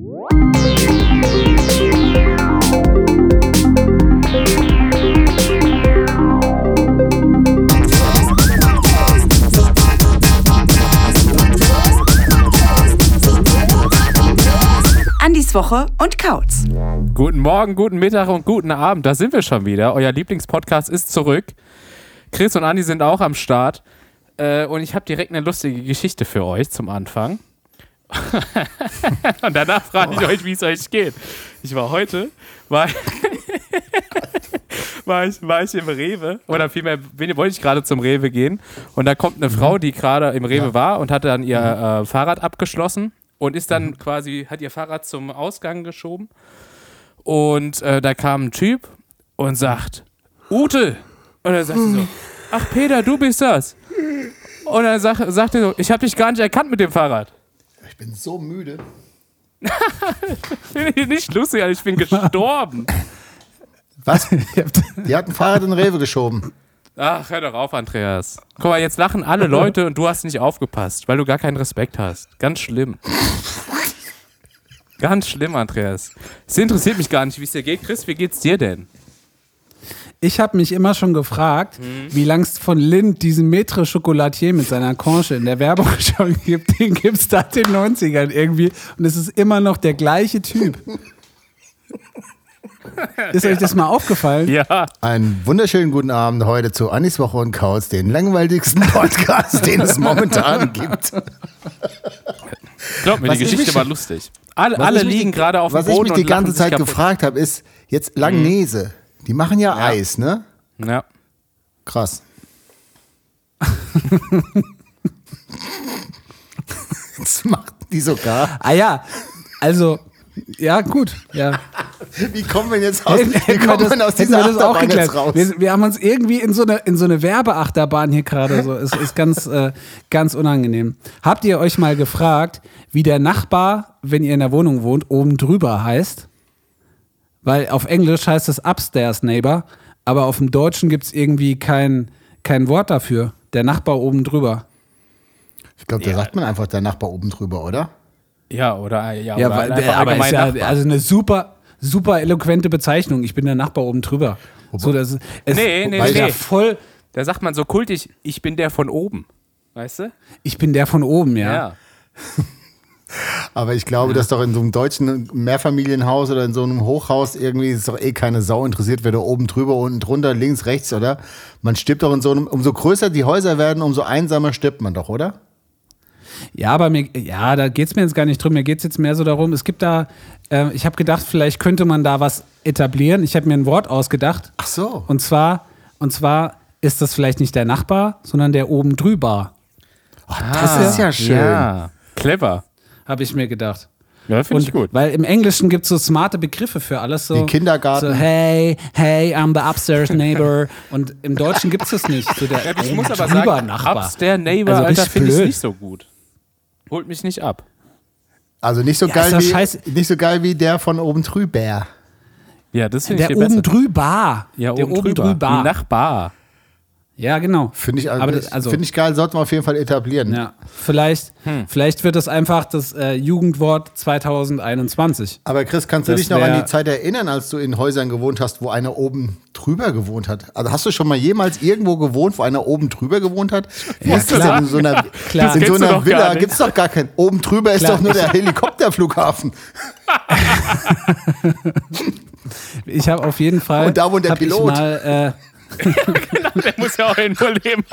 Andis Woche und Kautz. Guten Morgen, guten Mittag und guten Abend. Da sind wir schon wieder. Euer Lieblingspodcast ist zurück. Chris und Andi sind auch am Start. Äh, und ich habe direkt eine lustige Geschichte für euch zum Anfang. und danach frage ich euch, wie es euch geht. Ich war heute, war, war, ich, war ich im Rewe, oder vielmehr wollte ich gerade zum Rewe gehen. Und da kommt eine Frau, die gerade im Rewe war und hatte dann ihr äh, Fahrrad abgeschlossen und ist dann quasi, hat ihr Fahrrad zum Ausgang geschoben. Und äh, da kam ein Typ und sagt, Ute! Und dann sagt sie so, ach Peter, du bist das. Und dann sag, sagt er so, ich habe dich gar nicht erkannt mit dem Fahrrad. Ich bin so müde. Nicht lustig, ich bin gestorben. Was? Die hat ein Fahrrad in den Rewe geschoben. Ach, hör doch auf, Andreas. Guck mal, jetzt lachen alle Leute und du hast nicht aufgepasst, weil du gar keinen Respekt hast. Ganz schlimm. Ganz schlimm, Andreas. Es interessiert mich gar nicht, wie es dir geht. Chris, wie geht's dir denn? Ich habe mich immer schon gefragt, Mhm. wie lang es von Lind diesen Metre Chocolatier mit seiner Conche in der Werbung schon gibt. Den gibt es seit den 90ern irgendwie. Und es ist immer noch der gleiche Typ. Ist euch das mal aufgefallen? Ja. Einen wunderschönen guten Abend heute zu Annis Woche und Kauz, den langweiligsten Podcast, den es momentan gibt. Glaub mir, Was die ich Geschichte mich- war lustig. Alle, Was alle liegen die- gerade auf dem Was Boden ich mich die ganze Zeit gefragt habe, ist jetzt Langnese. Die machen ja, Eis, ne? Ja. Krass. Jetzt macht die sogar. Ah ja, also, ja gut, ja. Wie kommen wir jetzt aus, Hätten, wie hätten wir kommen das, wir aus hätten wir dieser das auch geklärt. raus? Wir, wir haben uns irgendwie in so eine, in so eine Werbeachterbahn hier gerade so. Es ist ganz, äh, ganz unangenehm. Habt ihr euch mal gefragt, wie der Nachbar, wenn ihr in der Wohnung wohnt, oben drüber heißt? Weil auf Englisch heißt es Upstairs Neighbor, aber auf dem Deutschen gibt es irgendwie kein, kein Wort dafür. Der Nachbar oben drüber. Ich glaube, da sagt man einfach der Nachbar oben drüber, oder? Ja, oder ja, Ja, oder weil, einfach aber ist ja, Nachbar. also eine super, super eloquente Bezeichnung. Ich bin der Nachbar oben drüber. So, das, es, Nee, nee, ja nee. voll. Da sagt man so kultig, ich bin der von oben. Weißt du? Ich bin der von oben, ja. Ja. Aber ich glaube, dass doch in so einem deutschen Mehrfamilienhaus oder in so einem Hochhaus irgendwie ist doch eh keine Sau interessiert, wer da oben drüber, unten drunter, links, rechts, oder? Man stirbt doch in so einem, umso größer die Häuser werden, umso einsamer stirbt man doch, oder? Ja, aber mir, ja, da geht es mir jetzt gar nicht drum. Mir geht es jetzt mehr so darum, es gibt da, äh, ich habe gedacht, vielleicht könnte man da was etablieren. Ich habe mir ein Wort ausgedacht. Ach so. Und zwar, und zwar ist das vielleicht nicht der Nachbar, sondern der oben drüber, Das ist ja schön. Ja. Clever. Habe ich mir gedacht. Ja, finde ich gut. weil im Englischen gibt es so smarte Begriffe für alles. So, Wie Kindergarten. So, hey, hey, I'm the upstairs neighbor. Und im Deutschen gibt es das nicht. So der Ja, ich oben muss aber drüber sagen, Nachbar. Upstairs Neighbor, Also Alter, finde ich nicht so gut. Holt mich nicht ab. Also nicht so, Ja, geil wie, scheiße. nicht so geil wie der von oben drüber. Ja, das finde ich Der viel oben drüber. Ja, der oben drüber. Nachbar. Ja, genau. Finde ich, also, das- also- finde ich geil, sollten wir auf jeden Fall etablieren. Ja, vielleicht, Hm. vielleicht wird das einfach das äh, Jugendwort 2021. Aber Chris, kannst du Das dich noch an die Zeit erinnern, als du in Häusern gewohnt hast, wo einer oben drüber gewohnt hat? Also hast du schon mal jemals irgendwo gewohnt, wo einer oben drüber gewohnt hat? Wie ist das klar. denn in so einer, Klar. in so du einer Villa gibt es doch gar keinen. Oben drüber ist Klar. doch nur der Helikopterflughafen. Ich habe auf jeden Fall. Und da wohnt der Pilot. Ich mal, äh, Der muss ja auch irgendwo leben.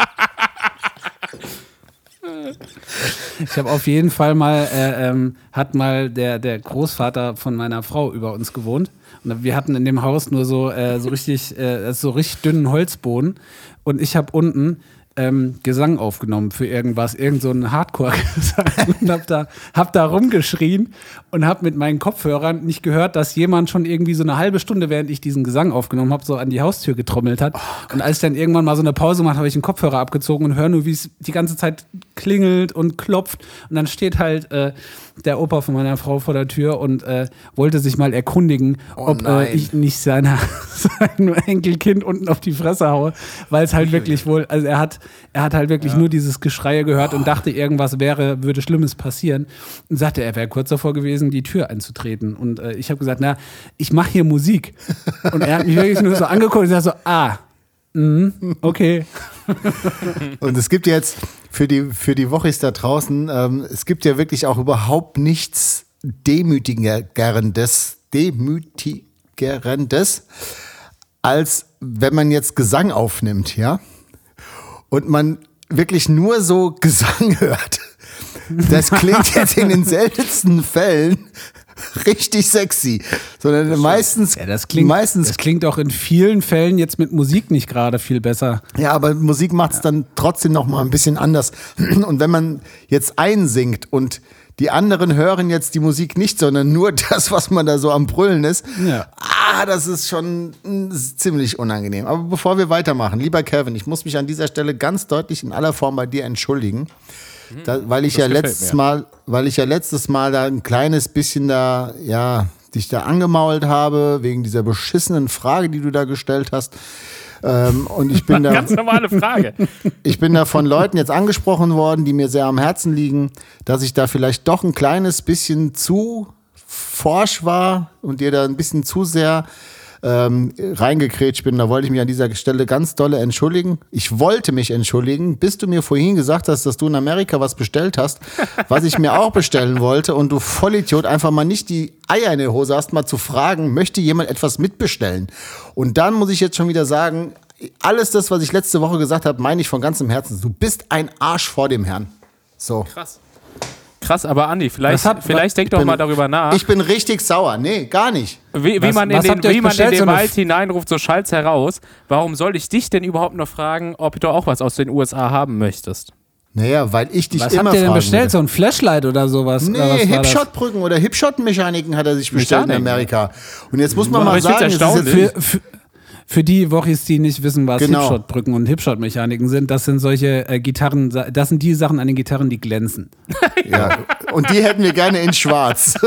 Ich habe auf jeden Fall mal, äh, ähm, hat mal der, der Großvater von meiner Frau über uns gewohnt. Und wir hatten in dem Haus nur so, äh, so richtig, äh, so richtig dünnen Holzboden. Und ich habe unten ähm, Gesang aufgenommen für irgendwas, irgend so ein Hardcore-Gesang und hab da, hab da rumgeschrien und hab mit meinen Kopfhörern nicht gehört, dass jemand schon irgendwie so eine halbe Stunde, während ich diesen Gesang aufgenommen habe, so an die Haustür getrommelt hat. und als ich dann irgendwann mal so eine Pause mache, habe ich den Kopfhörer abgezogen und höre nur, wie es die ganze Zeit klingelt und klopft. Und dann steht halt äh, der Opa von meiner Frau vor der Tür und äh, wollte sich mal erkundigen, ob äh, ich nicht seiner, seinem Enkelkind unten auf die Fresse haue, weil es halt wirklich wohl, also er hat er hat halt wirklich nur dieses Geschreie gehört und dachte, irgendwas wäre, würde Schlimmes passieren. Und sagte, er wäre kurz davor gewesen, die Tür einzutreten. Und äh, ich habe gesagt, na, ich mache hier Musik. Und er hat mich wirklich nur so angeguckt und sagt so, ah, mhm, okay. Und es gibt jetzt für die, für die Wochis da draußen, ähm, es gibt ja wirklich auch überhaupt nichts Demütigerendes, Demütigerendes, als wenn man jetzt Gesang aufnimmt, ja? Und man wirklich nur so Gesang hört. Das klingt jetzt in den seltensten Fällen richtig sexy, sondern meistens, Ja, das klingt, meistens das klingt auch in vielen Fällen jetzt mit Musik nicht gerade viel besser. Ja, aber Musik macht es dann trotzdem noch mal ein bisschen anders. Und wenn man jetzt einsingt und die anderen hören jetzt die Musik nicht, sondern nur das, was man da so am Brüllen ist, Ja. ah, das ist schon mm, ziemlich unangenehm. Aber bevor wir weitermachen, lieber Kevin, ich muss mich an dieser Stelle ganz deutlich in aller Form bei dir entschuldigen. Da, weil ich das ja letztes mir. Mal, weil ich ja letztes Mal da ein kleines bisschen da, ja, dich da angemault habe, wegen dieser beschissenen Frage, die du da gestellt hast. Ähm, und ich bin da. Ganz normale Frage. Ich bin da von Leuten jetzt angesprochen worden, die mir sehr am Herzen liegen, dass ich da vielleicht doch ein kleines bisschen zu forsch war und dir da ein bisschen zu sehr ähm, reingekrätscht bin. Da wollte ich mich an dieser Stelle ganz dolle entschuldigen. Ich wollte mich entschuldigen, bis du mir vorhin gesagt hast, dass du in Amerika was bestellt hast, was ich mir auch bestellen wollte und du Vollidiot einfach mal nicht die Eier in der Hose hast, mal zu fragen, möchte jemand etwas mitbestellen? Und dann muss ich jetzt schon wieder sagen, alles das, was ich letzte Woche gesagt habe, meine ich von ganzem Herzen. Du bist ein Arsch vor dem Herrn. So. Krass. Krass, aber Andi, vielleicht, Was hat- vielleicht denk doch bin- mal darüber nach, Ich bin richtig sauer. Nee, gar nicht. wie, wie Was- man in was den, wie man in den So Wald hineinruft, so schallt's heraus. Warum soll ich dich denn überhaupt noch fragen, ob du auch was aus den USA haben möchtest? Naja, weil ich dich Was immer habt ihr denn fragen bestellt? würde. So ein Flashlight oder sowas? Nee, was? Hipshot-Brücken oder Hipshot-Mechaniken hat er sich bestellt in Mechaniken. Amerika. Und jetzt muss man Aber mal sagen, Für, für, für die Wochis, die nicht wissen, was Genau. Hipshot-Brücken und Hipshot-Mechaniken sind, das sind solche äh, Gitarren, das sind die Sachen an den Gitarren, die glänzen. ja. Und die hätten wir gerne in schwarz.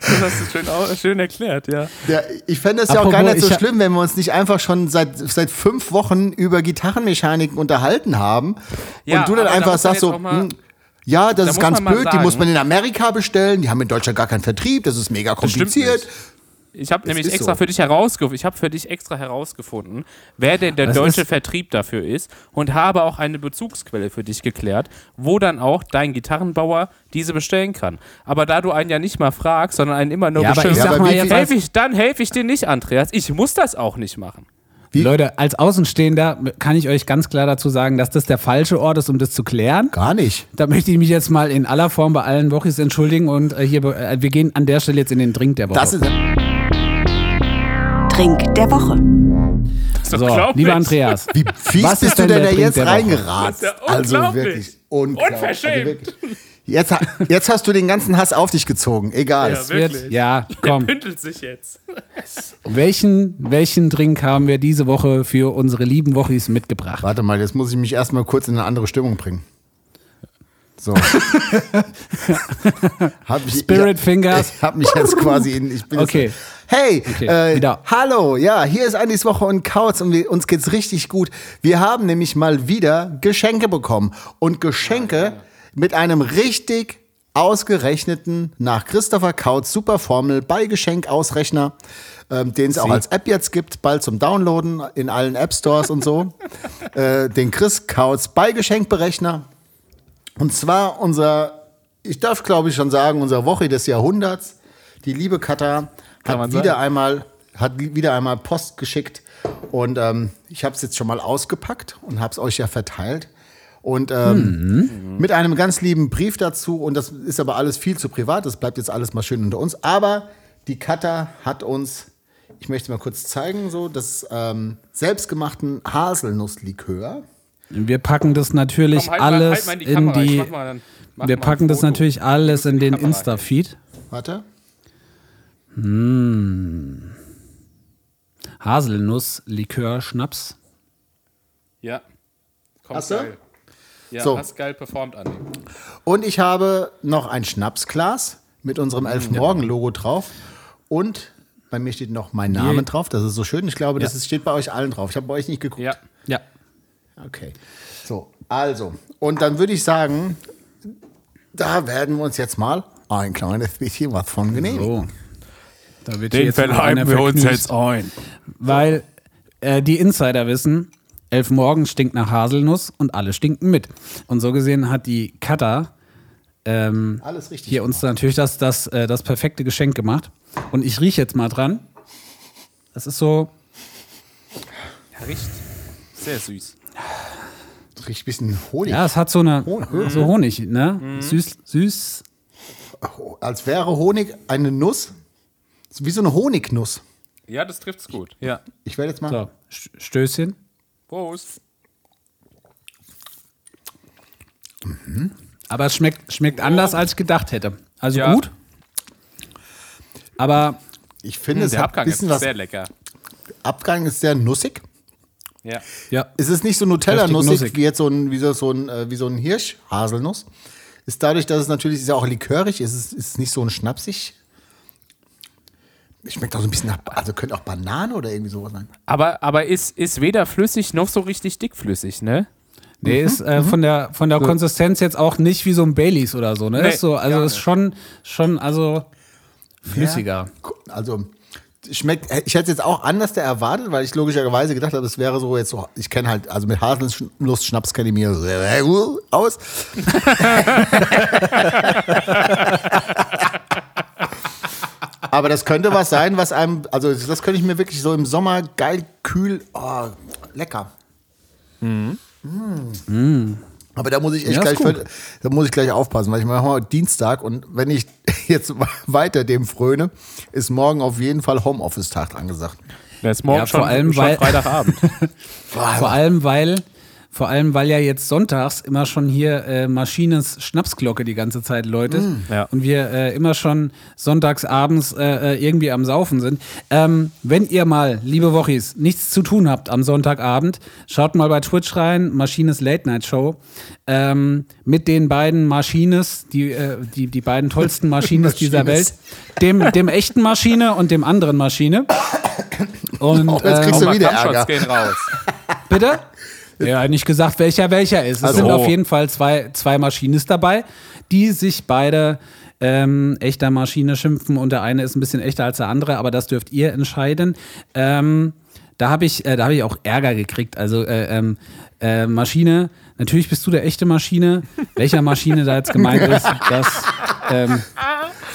Das hast du schön, au- schön erklärt, ja. Ja, ich fände es ja auch gar nicht so schlimm, wenn wir uns nicht einfach schon seit, seit fünf Wochen über Gitarrenmechaniken unterhalten haben Ja, und du dann da einfach sagst so, auch mal- hm, ja, das da ist ganz blöd, die sagen- muss man in Amerika bestellen, die haben in Deutschland gar keinen Vertrieb, das ist mega kompliziert. Ich habe nämlich extra so. für dich herausgefunden, ich habe für dich extra herausgefunden, wer denn der Das deutsche Vertrieb dafür ist und habe auch eine Bezugsquelle für dich geklärt, wo dann auch dein Gitarrenbauer diese bestellen kann. Aber da du einen ja nicht mal fragst, sondern einen immer nur Ja, aber ich beschimpfst, sag sag aber mal wie jetzt, viel- helf ich, dann helfe ich dir nicht, Andreas. Ich muss das auch nicht machen. Wie? Leute, als Außenstehender kann ich euch ganz klar dazu sagen, dass das der falsche Ort ist, um das zu klären. Gar nicht. Da möchte ich mich jetzt mal in aller Form bei allen Wochis entschuldigen und äh, hier, äh, wir gehen an der Stelle jetzt in den Drink der Woche. Das ist, Trink der Woche. Das ist doch so, lieber Andreas. wie fies Was bist ist du denn der da jetzt der reingeratzt? Ja also wirklich unglaublich. Unverschämt. Also wirklich. Jetzt, jetzt hast du den ganzen Hass auf dich gezogen. Egal. Ja, Wird, wirklich. ja, Der komm. bündelt sich jetzt. Welchen, welchen Drink haben wir diese Woche für unsere lieben Wochis mitgebracht? Warte mal, jetzt muss ich mich erstmal kurz in eine andere Stimmung bringen. So. hab ich, Spirit ich, Fingers. Ich habe mich jetzt quasi in. Ich bin Okay. Jetzt, hey, Okay, äh, wieder. hallo, ja, hier ist Andis Woche und Kautz und wir, uns geht's richtig gut. Wir haben nämlich mal wieder Geschenke bekommen und Geschenke mit einem richtig ausgerechneten nach Christopher Kautz Superformel bei Geschenkausrechner, ähm, den es auch als App jetzt gibt, bald zum Downloaden in allen App Stores und so. äh, den Chris Kautz bei Geschenkberechner. Und zwar unser, ich darf glaube ich schon sagen, unser Woche des Jahrhunderts. Die liebe Katha Kann hat wieder sagen. einmal, hat wieder einmal Post geschickt und ähm, ich habe es jetzt schon mal ausgepackt und habe es euch ja verteilt. Und ähm, mit einem ganz lieben Brief dazu, und das ist aber alles viel zu privat, das bleibt jetzt alles mal schön unter uns. Aber die Katha hat uns, ich möchte mal kurz zeigen, so das ähm, selbstgemachten Haselnusslikör. Wir packen das natürlich Komm, halt mal- alles halt mal in die in die. mach mal dann- mach wir mal packen das natürlich alles in den Insta-Feed. Warte. Haselnuss, Likör, Schnaps. Ja. Kommt Hast du? geil. Ja, So. hast geil performt, Andi. Und ich habe noch ein Schnapsglas mit unserem Elfmorgen-Logo drauf und Bei mir steht noch mein Name drauf. Das ist so schön. Ich glaube, das Ja. ist, steht bei euch allen drauf. Ich habe bei euch nicht geguckt. Ja. Ja. Okay. So, also. Und dann würde ich sagen, da werden wir uns jetzt mal ein kleines bisschen was von genehmigen. So. Da wird Den verleihen wir uns jetzt ein. Weil äh, die Insider wissen, elf morgen stinkt nach Haselnuss und alle stinken mit. Und so gesehen hat die Kata ähm, Alles richtig. hier uns natürlich das, das, äh, das perfekte Geschenk gemacht. Und ich rieche jetzt mal dran. Das ist so, Ja, riecht sehr süß. Riecht ein bisschen Honig. ja, es hat so eine, Honig. so Honig, ne? Süß, süß. Als wäre Honig eine Nuss. Wie so eine Honignuss. Ja, das trifft's gut. Ja. Ich werde jetzt mal. So, Stößchen. Prost. Aber es schmeckt, schmeckt anders, als ich gedacht hätte. Also Ja. gut. Aber Ich finde, es Der hat ein Abgang ist bisschen was. sehr lecker. Abgang ist sehr nussig. Ja. ja, Es ist nicht so Nutella-nussig nussig. wie jetzt so ein, wie so, so ein, äh, wie so ein Hirsch, Haselnuss. Ist dadurch, dass es natürlich ist ja auch likörig, ist es ist nicht so ein schnapsig. Schmeckt auch so ein bisschen nach, also könnte auch Banane oder irgendwie sowas sein. Aber, aber ist, ist weder flüssig noch so richtig dickflüssig, ne? Nee, ist äh, von der, von der Konsistenz jetzt auch nicht wie so ein Baileys oder so, ne? Nee, ist so, also gar ist schon, schon, also flüssiger. Also schmeckt, ich hätte es jetzt auch anders erwartet, weil ich logischerweise gedacht habe, es wäre so jetzt so, ich kenne halt, also mit Haselnuss-Schnaps kenne ich mir aus. Aber das könnte was sein, was einem, also das könnte ich mir wirklich so im Sommer geil, kühl, oh, lecker. Mm. Aber da muss ich echt Ja, gleich, da muss ich gleich aufpassen, weil ich mache mal Dienstag und wenn ich jetzt weiter dem fröne, ist morgen auf jeden Fall Homeoffice-Tag angesagt. Der ist morgen Ja, schon, vor allem, schon weil- Freitagabend. Vor allem, weil, vor allem, weil ja jetzt sonntags immer schon hier äh, Maschines Schnapsglocke die ganze Zeit läutet Ja. und wir äh, immer schon sonntags abends äh, äh, irgendwie am Saufen sind. Ähm, wenn ihr mal, liebe Wochis, nichts zu tun habt am Sonntagabend, schaut mal bei Twitch rein, Maschines Late Night Show, ähm, mit den beiden Maschines, die, äh, die, die beiden tollsten Maschines dieser Welt, dem, dem echten Maschine und dem anderen Maschine. Und, Oh, jetzt kriegst äh, du wieder Kampfshots Ärger. gehen raus. Bitte? Ja, nicht gesagt, welcher welcher ist. Es Also- sind auf jeden Fall zwei, zwei Maschines dabei, die sich beide ähm, echter Maschine schimpfen und der eine ist ein bisschen echter als der andere, aber das dürft ihr entscheiden. Ähm, da habe ich, äh, da hab ich auch Ärger gekriegt. Also äh, ähm, äh, Maschine, natürlich bist du der echte Maschine. Welcher Maschine da jetzt gemeint ist, das ähm,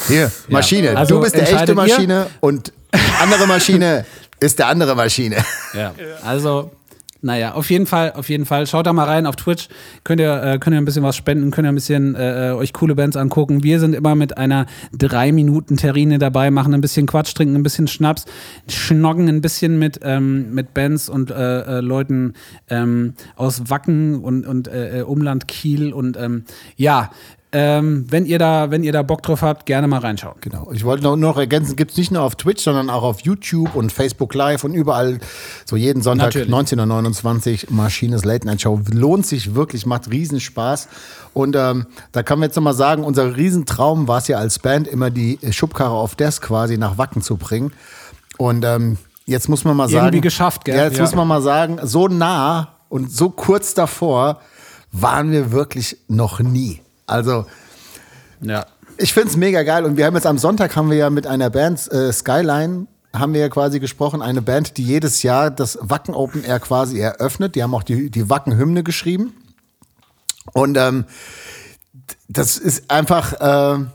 Hier, Maschine. Also du bist der echte entscheidet ihr? Maschine und andere Maschine ist der andere Maschine. Ja. Also, naja, auf jeden Fall, auf jeden Fall. Schaut da mal rein auf Twitch. Könnt ihr, äh, könnt ihr ein bisschen was spenden, könnt ihr ein bisschen äh, äh, euch coole Bands angucken. Wir sind immer mit einer drei Minuten Terrine dabei, machen ein bisschen Quatsch, trinken ein bisschen Schnaps, schnoggen ein bisschen mit, ähm, mit Bands und äh, äh, Leuten ähm, aus Wacken und, und äh, Umland Kiel und ähm, ja. Ähm, wenn ihr da, wenn ihr da Bock drauf habt, gerne mal reinschauen. Genau. Ich wollte noch, noch ergänzen, gibt es nicht nur auf Twitch, sondern auch auf YouTube und Facebook Live und überall. So jeden Sonntag Natürlich. 19.29 Uhr Maschines Late Night Show. Lohnt sich wirklich, macht Riesenspaß. Und ähm, da kann man jetzt nochmal sagen, unser Riesentraum war es ja als Band, immer die Schubkarre auf Desk quasi nach Wacken zu bringen. Und ähm, jetzt muss man mal sagen. Irgendwie geschafft, gell? Ja, jetzt Ja. muss man mal sagen, so nah und so kurz davor waren wir wirklich noch nie. Also, Ja. ich finde es mega geil und wir haben jetzt am Sonntag haben wir ja mit einer Band äh, Skyline haben wir ja quasi gesprochen, eine Band, die jedes Jahr das Wacken Open Air quasi eröffnet. Die haben auch die, die Wacken Hymne geschrieben. Und ähm, das ist einfach, äh,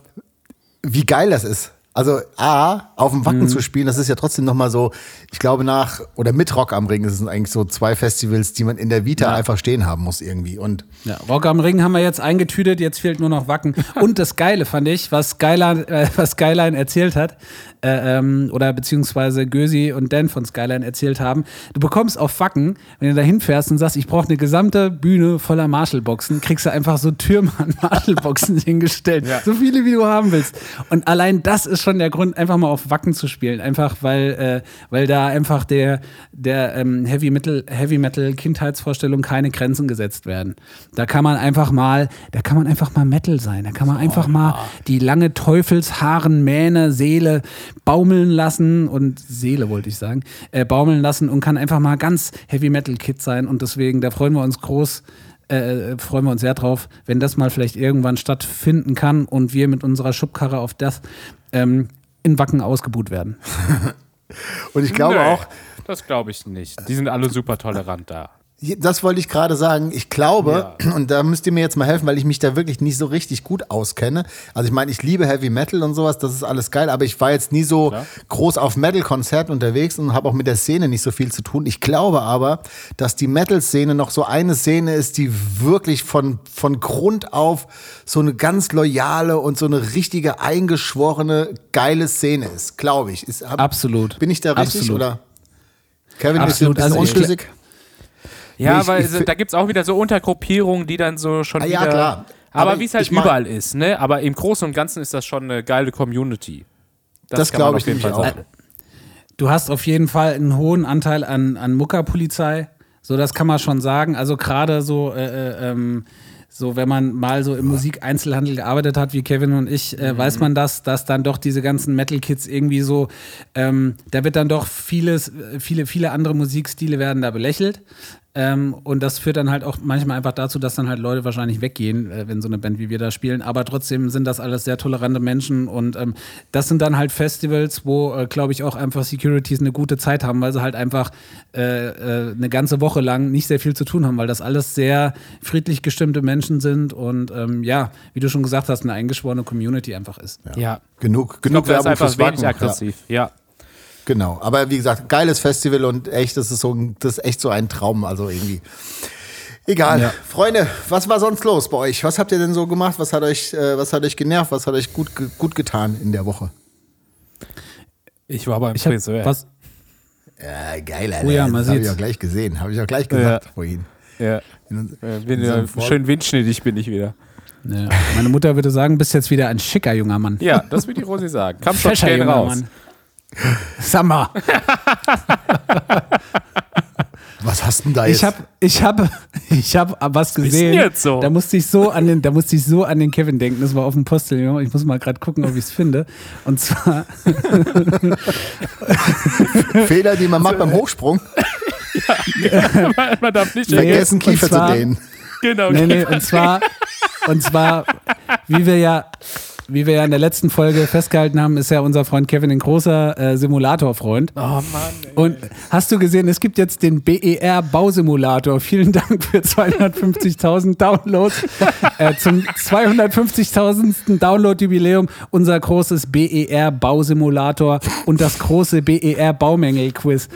wie geil das ist. Also A, auf dem Wacken zu spielen, das ist ja trotzdem nochmal so, ich glaube nach, oder mit Rock am Ring, das sind eigentlich so zwei Festivals, die man in der Vita einfach stehen haben muss irgendwie. Und Ja, Rock am Ring haben wir jetzt eingetütet, jetzt fehlt nur noch Wacken. Und das Geile fand ich, was Skyline, äh, was Skyline erzählt hat, äh, ähm, oder beziehungsweise Gösi und Dan von Skyline erzählt haben, du bekommst auf Wacken, wenn du da hinfährst und sagst, ich brauche eine gesamte Bühne voller Marshallboxen, kriegst du einfach so Türme an Marshallboxen hingestellt. So viele, wie du haben willst. Und allein das ist schon schon der Grund, einfach mal auf Wacken zu spielen. Einfach weil, äh, weil da einfach der, der ähm, Heavy Metal, Heavy Metal Kindheitsvorstellung keine Grenzen gesetzt werden. Da kann man einfach mal, da kann man einfach mal Metal sein. Da kann man einfach mal die lange Teufelshaaren, Mähne, Seele baumeln lassen und Seele wollte ich sagen, äh, baumeln lassen und kann einfach mal ganz Heavy Metal Kid sein. Und deswegen, da freuen wir uns groß äh, freuen wir uns sehr drauf, wenn das mal vielleicht irgendwann stattfinden kann und wir mit unserer Schubkarre auf das ähm, in Wacken ausgebuht werden. Und ich glaube Nee, auch, Das glaube ich nicht. Die sind alle super tolerant da. Das wollte ich gerade sagen. Ich glaube, und da müsst ihr mir jetzt mal helfen, weil ich mich da wirklich nicht so richtig gut auskenne. Also ich meine, ich liebe Heavy Metal und sowas, das ist alles geil, aber ich war jetzt nie so Klar. groß auf Metal-Konzerten unterwegs und habe auch mit der Szene nicht so viel zu tun. Ich glaube aber, dass die Metal-Szene noch so eine Szene ist, die wirklich von, von Grund auf so eine ganz loyale und so eine richtige, eingeschworene, geile Szene ist, glaube ich. Ist, hab, Absolut. Bin ich da richtig Absolut. oder? Kevin, Absolut. bist du ein Also bisschen ich- unschlüssig? Ja, Ich- weil ich fi- da gibt es auch wieder so Untergruppierungen, die dann so schon Ah, wieder. ja, klar. Aber, Aber wie es halt ich mein- überall ist, ne? Aber im Großen und Ganzen ist das schon eine geile Community. Das man glaube auf ich jeden nämlich Fall auch. sagen. Du hast auf jeden Fall einen hohen Anteil an, an Muckerpolizei. So, das kann man schon sagen. Also gerade so, äh, äh, ähm, so wenn man mal so im Musikeinzelhandel gearbeitet hat, wie Kevin und ich, äh, weiß man das, dass dann doch diese ganzen Metal-Kids irgendwie so, ähm, da wird dann doch vieles, äh, viele, viele andere Musikstile werden da belächelt. Ähm, und das führt dann halt auch manchmal einfach dazu, dass dann halt Leute wahrscheinlich weggehen, äh, wenn so eine Band wie wir da spielen. Aber trotzdem sind das alles sehr tolerante Menschen und ähm, das sind dann halt Festivals, wo, äh, glaube ich, auch einfach Securities eine gute Zeit haben, weil sie halt einfach äh, äh, eine ganze Woche lang nicht sehr viel zu tun haben, weil das alles sehr friedlich gestimmte Menschen sind und ähm, ja, wie du schon gesagt hast, eine eingeschworene Community einfach ist. Ja. Genug, Ich genug glaube, das ist Werbung einfach fürs wenig Wacken. Ja, aggressiv. Ja. Genau. Aber wie gesagt, geiles Festival und echt, das ist so, ein- das ist echt so ein Traum, also irgendwie. Egal. Ja. Freunde, was war sonst los bei euch? Was habt ihr denn so gemacht? Was hat euch, äh, was hat euch genervt? Was hat euch gut, gut getan in der Woche? Ich war beim Ich hab, Friseur. was, Ja, geil, Oh ja, man das habe ich auch gleich gesehen. Habe ich auch gleich gesagt Ja. vorhin. Ja. In in ja schön windschnittig bin ich wieder. ne, meine Mutter würde sagen, bist jetzt wieder ein schicker junger Mann. Ja, das wird die Rosi sagen. Kam schon raus. Mann. Mal, Was hast denn da jetzt? ich habe ich hab, ich hab was gesehen. jetzt so? Da musste ich so an den, da musste ich so an den Kevin denken. Das war auf dem Postillon. Ich muss mal gerade gucken, ob ich es finde. Und zwar, Fehler, die man macht beim Hochsprung. Man darf nicht Vergessen, Kiefer zu zwar- dehnen. Genau. nee, nee, und zwar, und zwar, wie wir ja, wie wir ja in der letzten Folge festgehalten haben, ist ja unser Freund Kevin ein großer äh, Simulatorfreund. Oh Mann. Ey. Und hast du gesehen, es gibt jetzt den BER Bausimulator. Vielen Dank für 250.000 Downloads. äh, zum 250.000. Download-Jubiläum unser großes BER Bausimulator und das große BER Baumängel-Quiz.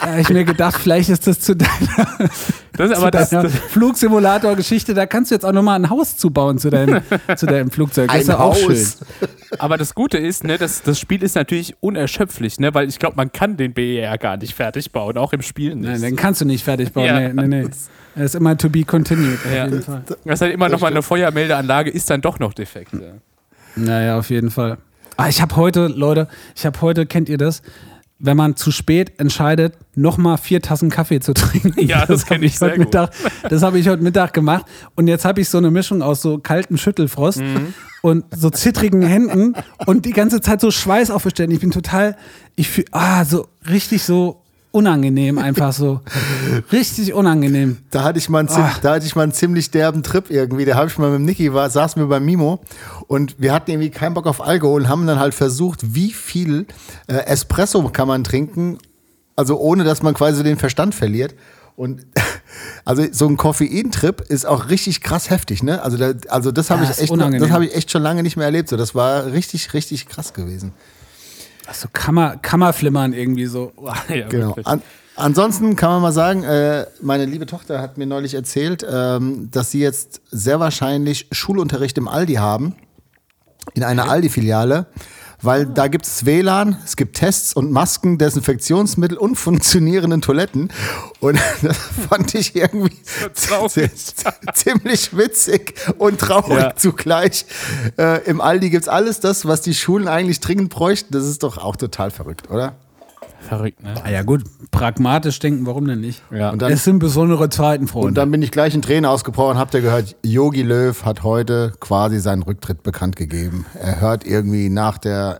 Habe ich mir gedacht, vielleicht ist das zu deiner, Das ist aber das, das, Flugsimulator-Geschichte. Da kannst du jetzt auch nochmal ein Haus zubauen zu deinem, zu deinem Flugzeug. Das ist ja auch schön. aber das Gute ist, ne, das, das Spiel ist natürlich unerschöpflich, ne, weil ich glaube, man kann den BER gar nicht fertig bauen, auch im Spiel nicht. Nein, den kannst du nicht fertig bauen. Ja. Nee, nee, nee. Er ist immer to be continued. Auf Ja. jeden Fall. Das ist halt immer noch mal eine Feuermeldeanlage, ist dann doch noch defekt. Ja. Naja, auf jeden Fall. Ah, ich habe heute, Leute, ich habe heute, kennt ihr das? Wenn man zu spät entscheidet, nochmal vier Tassen Kaffee zu trinken. Ja, das kenn hab ich sehr heute gut. Mittag, das habe ich heute Mittag gemacht. Und jetzt habe ich so eine Mischung aus so kaltem Schüttelfrost Mhm. und so zittrigen Händen und die ganze Zeit so Schweiß aufgestellt. Ich bin total, ich fühle, ah, so richtig so unangenehm, einfach so. Richtig unangenehm. Da hatte ich mal einen, Ach. da hatte ich mal einen ziemlich derben Trip irgendwie. Da habe ich mal mit Niki war, saßen wir beim Mimo und wir hatten irgendwie keinen Bock auf Alkohol und haben dann halt versucht, wie viel äh, Espresso kann man trinken, also ohne dass man quasi den Verstand verliert. Und also so ein Koffeintrip ist auch richtig krass heftig, ne? Also, da, also das habe Ja, ich echt, unangenehm. das habe ich echt schon lange nicht mehr erlebt. So, das war richtig, richtig krass gewesen. So Kammer, Kammerflimmern irgendwie so. Ja, Genau. An, ansonsten kann man mal sagen, äh, meine liebe Tochter hat mir neulich erzählt, ähm, dass sie jetzt sehr wahrscheinlich Schulunterricht im Aldi haben, in einer Aldi-Filiale, weil da gibt es WLAN, es gibt Tests und Masken, Desinfektionsmittel und funktionierenden Toiletten. Und das fand ich irgendwie ziemlich witzig und traurig Ja. zugleich. Äh, Im Aldi gibt es alles das, was die Schulen eigentlich dringend bräuchten. Das ist doch auch total verrückt, oder? Verrückt, ne? Ah ja, gut, pragmatisch denken, warum denn nicht? Ja. Und dann- es sind besondere Zeiten, Freunde. Und dann bin ich gleich in Tränen ausgebrochen. Habt ihr gehört, Yogi Löw hat heute quasi seinen Rücktritt bekannt gegeben. Er hört irgendwie nach der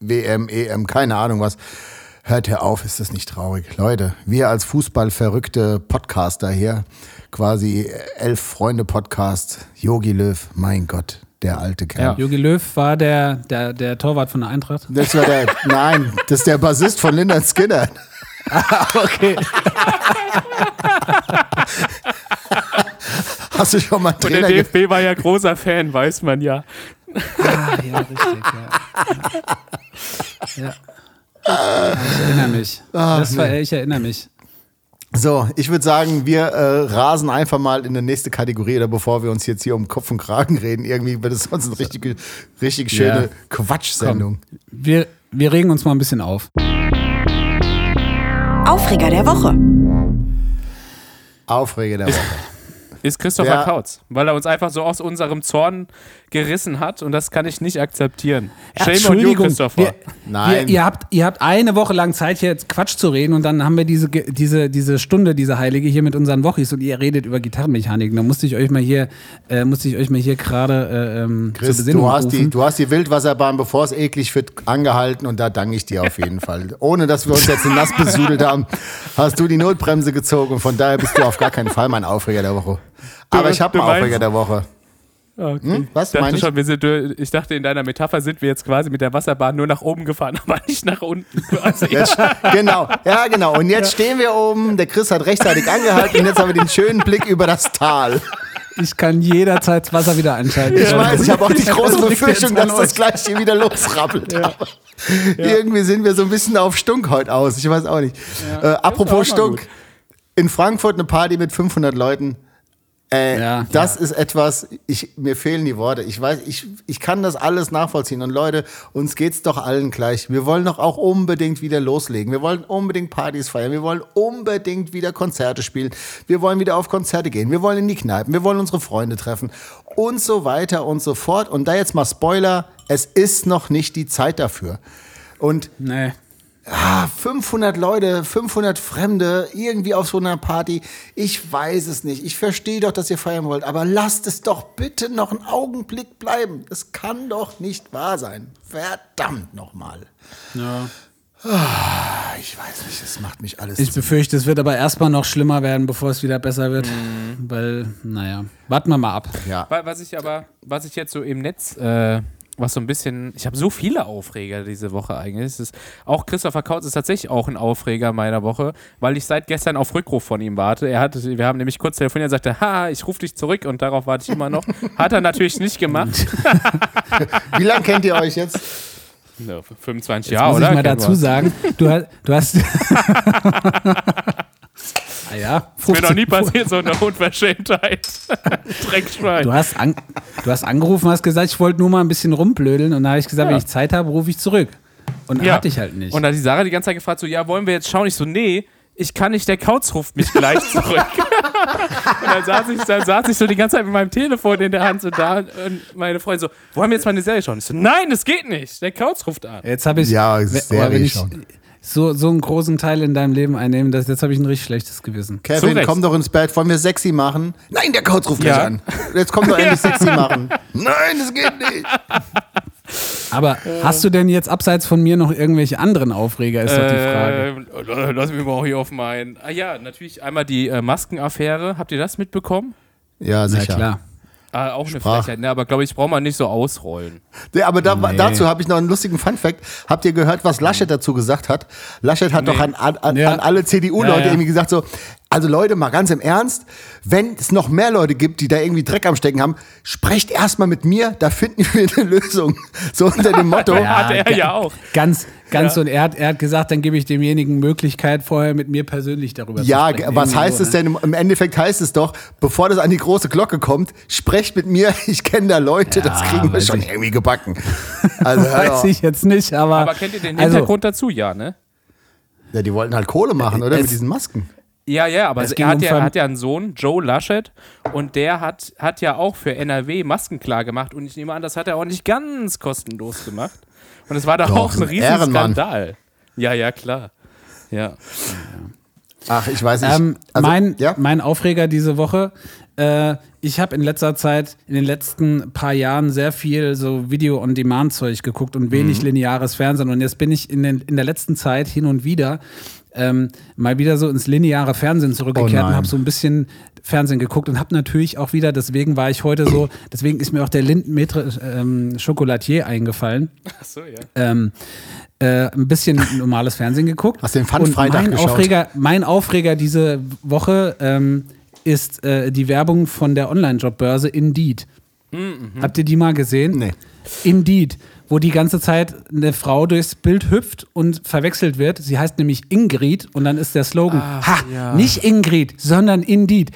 WM, EM, keine Ahnung was. Hört er auf, ist das nicht traurig? Leute, wir als fußballverrückte Podcaster hier, quasi elf Freunde Podcast, Yogi Löw, mein Gott, der alte Kerl. Ja. Jogi Löw war der, der, der Torwart von der Eintracht. Das war der, nein, das ist der Bassist von Lindern Skinner. Okay. Hast du schon mal Und der Trainer ge DFB war ja großer Fan, weiß man ja. Ah, ja, richtig, ja. ja. Ich erinnere mich. das war, ich erinnere mich. So, ich würde sagen, wir äh, rasen einfach mal in die nächste Kategorie, oder bevor wir uns jetzt hier um Kopf und Kragen reden. Irgendwie wird es sonst eine richtig, richtig schöne Ja. Quatschsendung. Wir, wir regen uns mal ein bisschen auf. Aufreger der Woche. Aufreger der Woche. Ist Christopher Ja. Kautz, weil er uns einfach so aus unserem Zorn gerissen hat und das kann ich nicht akzeptieren. Ja, Shame on you, Entschuldigung, Christopher. Wir, Nein. Wir, ihr, habt, ihr habt eine Woche lang Zeit, hier jetzt Quatsch zu reden und dann haben wir diese, Ge- diese, diese Stunde, diese heilige hier mit unseren Wochis und ihr redet über Gitarrenmechanik. Da musste ich euch mal hier, äh, musste ich euch mal hier gerade äh, ähm, zur Chris, Besinnung du hast, die, rufen. du hast die Wildwasserbahn, bevor es eklig wird, angehalten und da danke ich dir auf jeden Fall. Ohne dass wir uns jetzt in nass besudelt haben, hast du die Notbremse gezogen und von daher bist du auf gar keinen Fall mein Aufreger der Woche. Aber ich habe einen Aufreger der Woche. Okay. Hm? Was Ich dachte meine ich? schon, wir sind, ich dachte, in deiner Metapher sind wir jetzt quasi mit der Wasserbahn nur nach oben gefahren, aber nicht nach unten. Jetzt, genau, ja genau. Und jetzt stehen wir oben, der Chris hat rechtzeitig angehalten und jetzt haben wir den schönen Blick über das Tal. Ich kann jederzeit das Wasser wieder einschalten. Ich weiß, ich habe auch die große Befürchtung, dass das gleich hier wieder losrappelt. Irgendwie sind wir so ein bisschen auf Stunk heute aus. Ich weiß auch nicht. Äh, apropos auch Stunk. In Frankfurt eine Party mit 500 Leuten. Äh, Ja. das ist etwas, ich, mir fehlen die Worte. Ich weiß, ich, ich kann das alles nachvollziehen. Und Leute, uns geht's doch allen gleich. Wir wollen doch auch unbedingt wieder loslegen. Wir wollen unbedingt Partys feiern. Wir wollen unbedingt wieder Konzerte spielen. Wir wollen wieder auf Konzerte gehen. Wir wollen in die Kneipen. Wir wollen unsere Freunde treffen. Und so weiter und so fort. Und da jetzt mal Spoiler. Es ist noch nicht die Zeit dafür. Und Nee. Ah, 500 Leute, 500 Fremde irgendwie auf so einer Party. Ich weiß es nicht. Ich verstehe doch, dass ihr feiern wollt, aber lasst es doch bitte noch einen Augenblick bleiben. Es kann doch nicht wahr sein. Verdammt nochmal. Ja. Ich weiß nicht, es macht mich alles Ich befürchte, es wird aber erstmal noch schlimmer werden, bevor es wieder besser wird. Weil, naja, warten wir mal ab. Ja. Wa- Was ich aber, was ich jetzt so im Netz, äh, was so ein bisschen, ich habe so viele Aufreger diese Woche eigentlich. Es ist, auch Christopher Kautz ist tatsächlich auch ein Aufreger meiner Woche, weil ich seit gestern auf Rückruf von ihm warte. Er hat, wir haben nämlich kurz telefoniert und sagte, ha, ich rufe dich zurück und darauf warte ich immer noch. Hat er natürlich nicht gemacht. Wie lange kennt ihr euch jetzt? Ja, 25 Jetzt Jahre, muss oder? ich mal dazu sagen, du, hast- du hast. ja, Ist mir noch nie 15 passiert, so eine Unverschämtheit. Dreckschwein. Du hast, an, du hast angerufen, hast gesagt, ich wollte nur mal ein bisschen rumblödeln und dann habe ich gesagt, Ja. wenn ich Zeit habe, rufe ich zurück. Und Ja. hatte ich halt nicht. Und da hat die Sarah die ganze Zeit gefragt, so, ja, wollen wir jetzt schauen? Ich so, nee, ich kann nicht, der Kauz ruft mich gleich zurück. und dann saß, ich, dann saß ich so die ganze Zeit mit meinem Telefon in der Hand so da und meine Freundin so, wollen wir jetzt mal eine Serie schauen? Ich so, nein, das geht nicht, der Kauz ruft an. Jetzt habe ich, Ja, we- Serie aber wenn ich schon. So, so einen großen Teil in deinem Leben einnehmen, das, jetzt habe ich ein richtig schlechtes Gewissen. Kevin, Recht. komm doch ins Bett. Wollen wir sexy machen? Nein, der Coach ruft Ja. gleich an. Jetzt komm doch endlich sexy machen. Nein, das geht nicht. Aber hast du denn jetzt abseits von mir noch irgendwelche anderen Aufreger, ist doch die Frage. Äh, lass mich mal hier auf meinen. Ah ja, natürlich einmal die äh, Maskenaffäre. Habt ihr das mitbekommen? Ja, Na sicher. klar. Ah, auch eine Sprach. Frechheit, ne? aber glaube ich, braucht man nicht so ausrollen. Ja, aber da, Nee. dazu habe ich noch einen lustigen Funfact. Habt ihr gehört, was Laschet dazu gesagt hat? Laschet hat doch an, an, an, Ja. an alle CDU-Leute Ja, ja. irgendwie gesagt so, also Leute, mal ganz im Ernst, wenn es noch mehr Leute gibt, die da irgendwie Dreck am Stecken haben, sprecht erstmal mit mir, da finden wir eine Lösung. So unter dem Motto. Ja. Hat er ja auch. Ganz, ganz so. Und er hat, er hat gesagt, dann gebe ich demjenigen Möglichkeit, vorher mit mir persönlich darüber Ja, zu sprechen. was Irgendwie heißt so, es ne? denn? Im- Endeffekt heißt es doch, bevor das an die große Glocke kommt, sprecht mit mir, ich kenne da Leute, das kriegen wir schon ich. irgendwie gebacken. Also, Weiß ich jetzt nicht, aber. Aber kennt ihr den also, Hintergrund dazu? Ja, ne? ja, die wollten halt Kohle machen, oder? Es- Mit diesen Masken. Ja, ja, aber Es er hat, ja, Ver- hat ja einen Sohn, Joe Laschet, und der hat, hat ja auch für NRW Masken klar gemacht. Und ich nehme an, das hat er auch nicht ganz kostenlos gemacht. Und es war da Doch, auch ein ein riesen. Skandal. Ja, ja, klar. Ja. Ach, ich weiß nicht. Ähm, Also, mein, ja? mein Aufreger diese Woche, äh, ich habe in letzter Zeit, in den letzten paar Jahren sehr viel so Video-on-Demand-Zeug geguckt und Mhm. wenig lineares Fernsehen. Und jetzt bin ich in, den, in der letzten Zeit hin und wieder ähm, mal wieder so ins lineare Fernsehen zurückgekehrt Oh und habe so ein bisschen Fernsehen geguckt und habe natürlich auch wieder, deswegen war ich heute so, deswegen ist mir auch der Lindenmetre ähm, Chocolatier eingefallen. Achso, ja. Ähm, äh, ein bisschen normales Fernsehen geguckt. Hast du den Fun Und Freitag mein geschaut? Aufreger, mein Aufreger diese Woche ähm, ist äh, die Werbung von der Online-Jobbörse Indeed. Habt ihr die mal gesehen? Nee. Indeed, wo die ganze Zeit eine Frau durchs Bild hüpft und verwechselt wird. Sie heißt nämlich Ingrid und dann ist der Slogan, ha, ja. nicht Ingrid, sondern Indeed.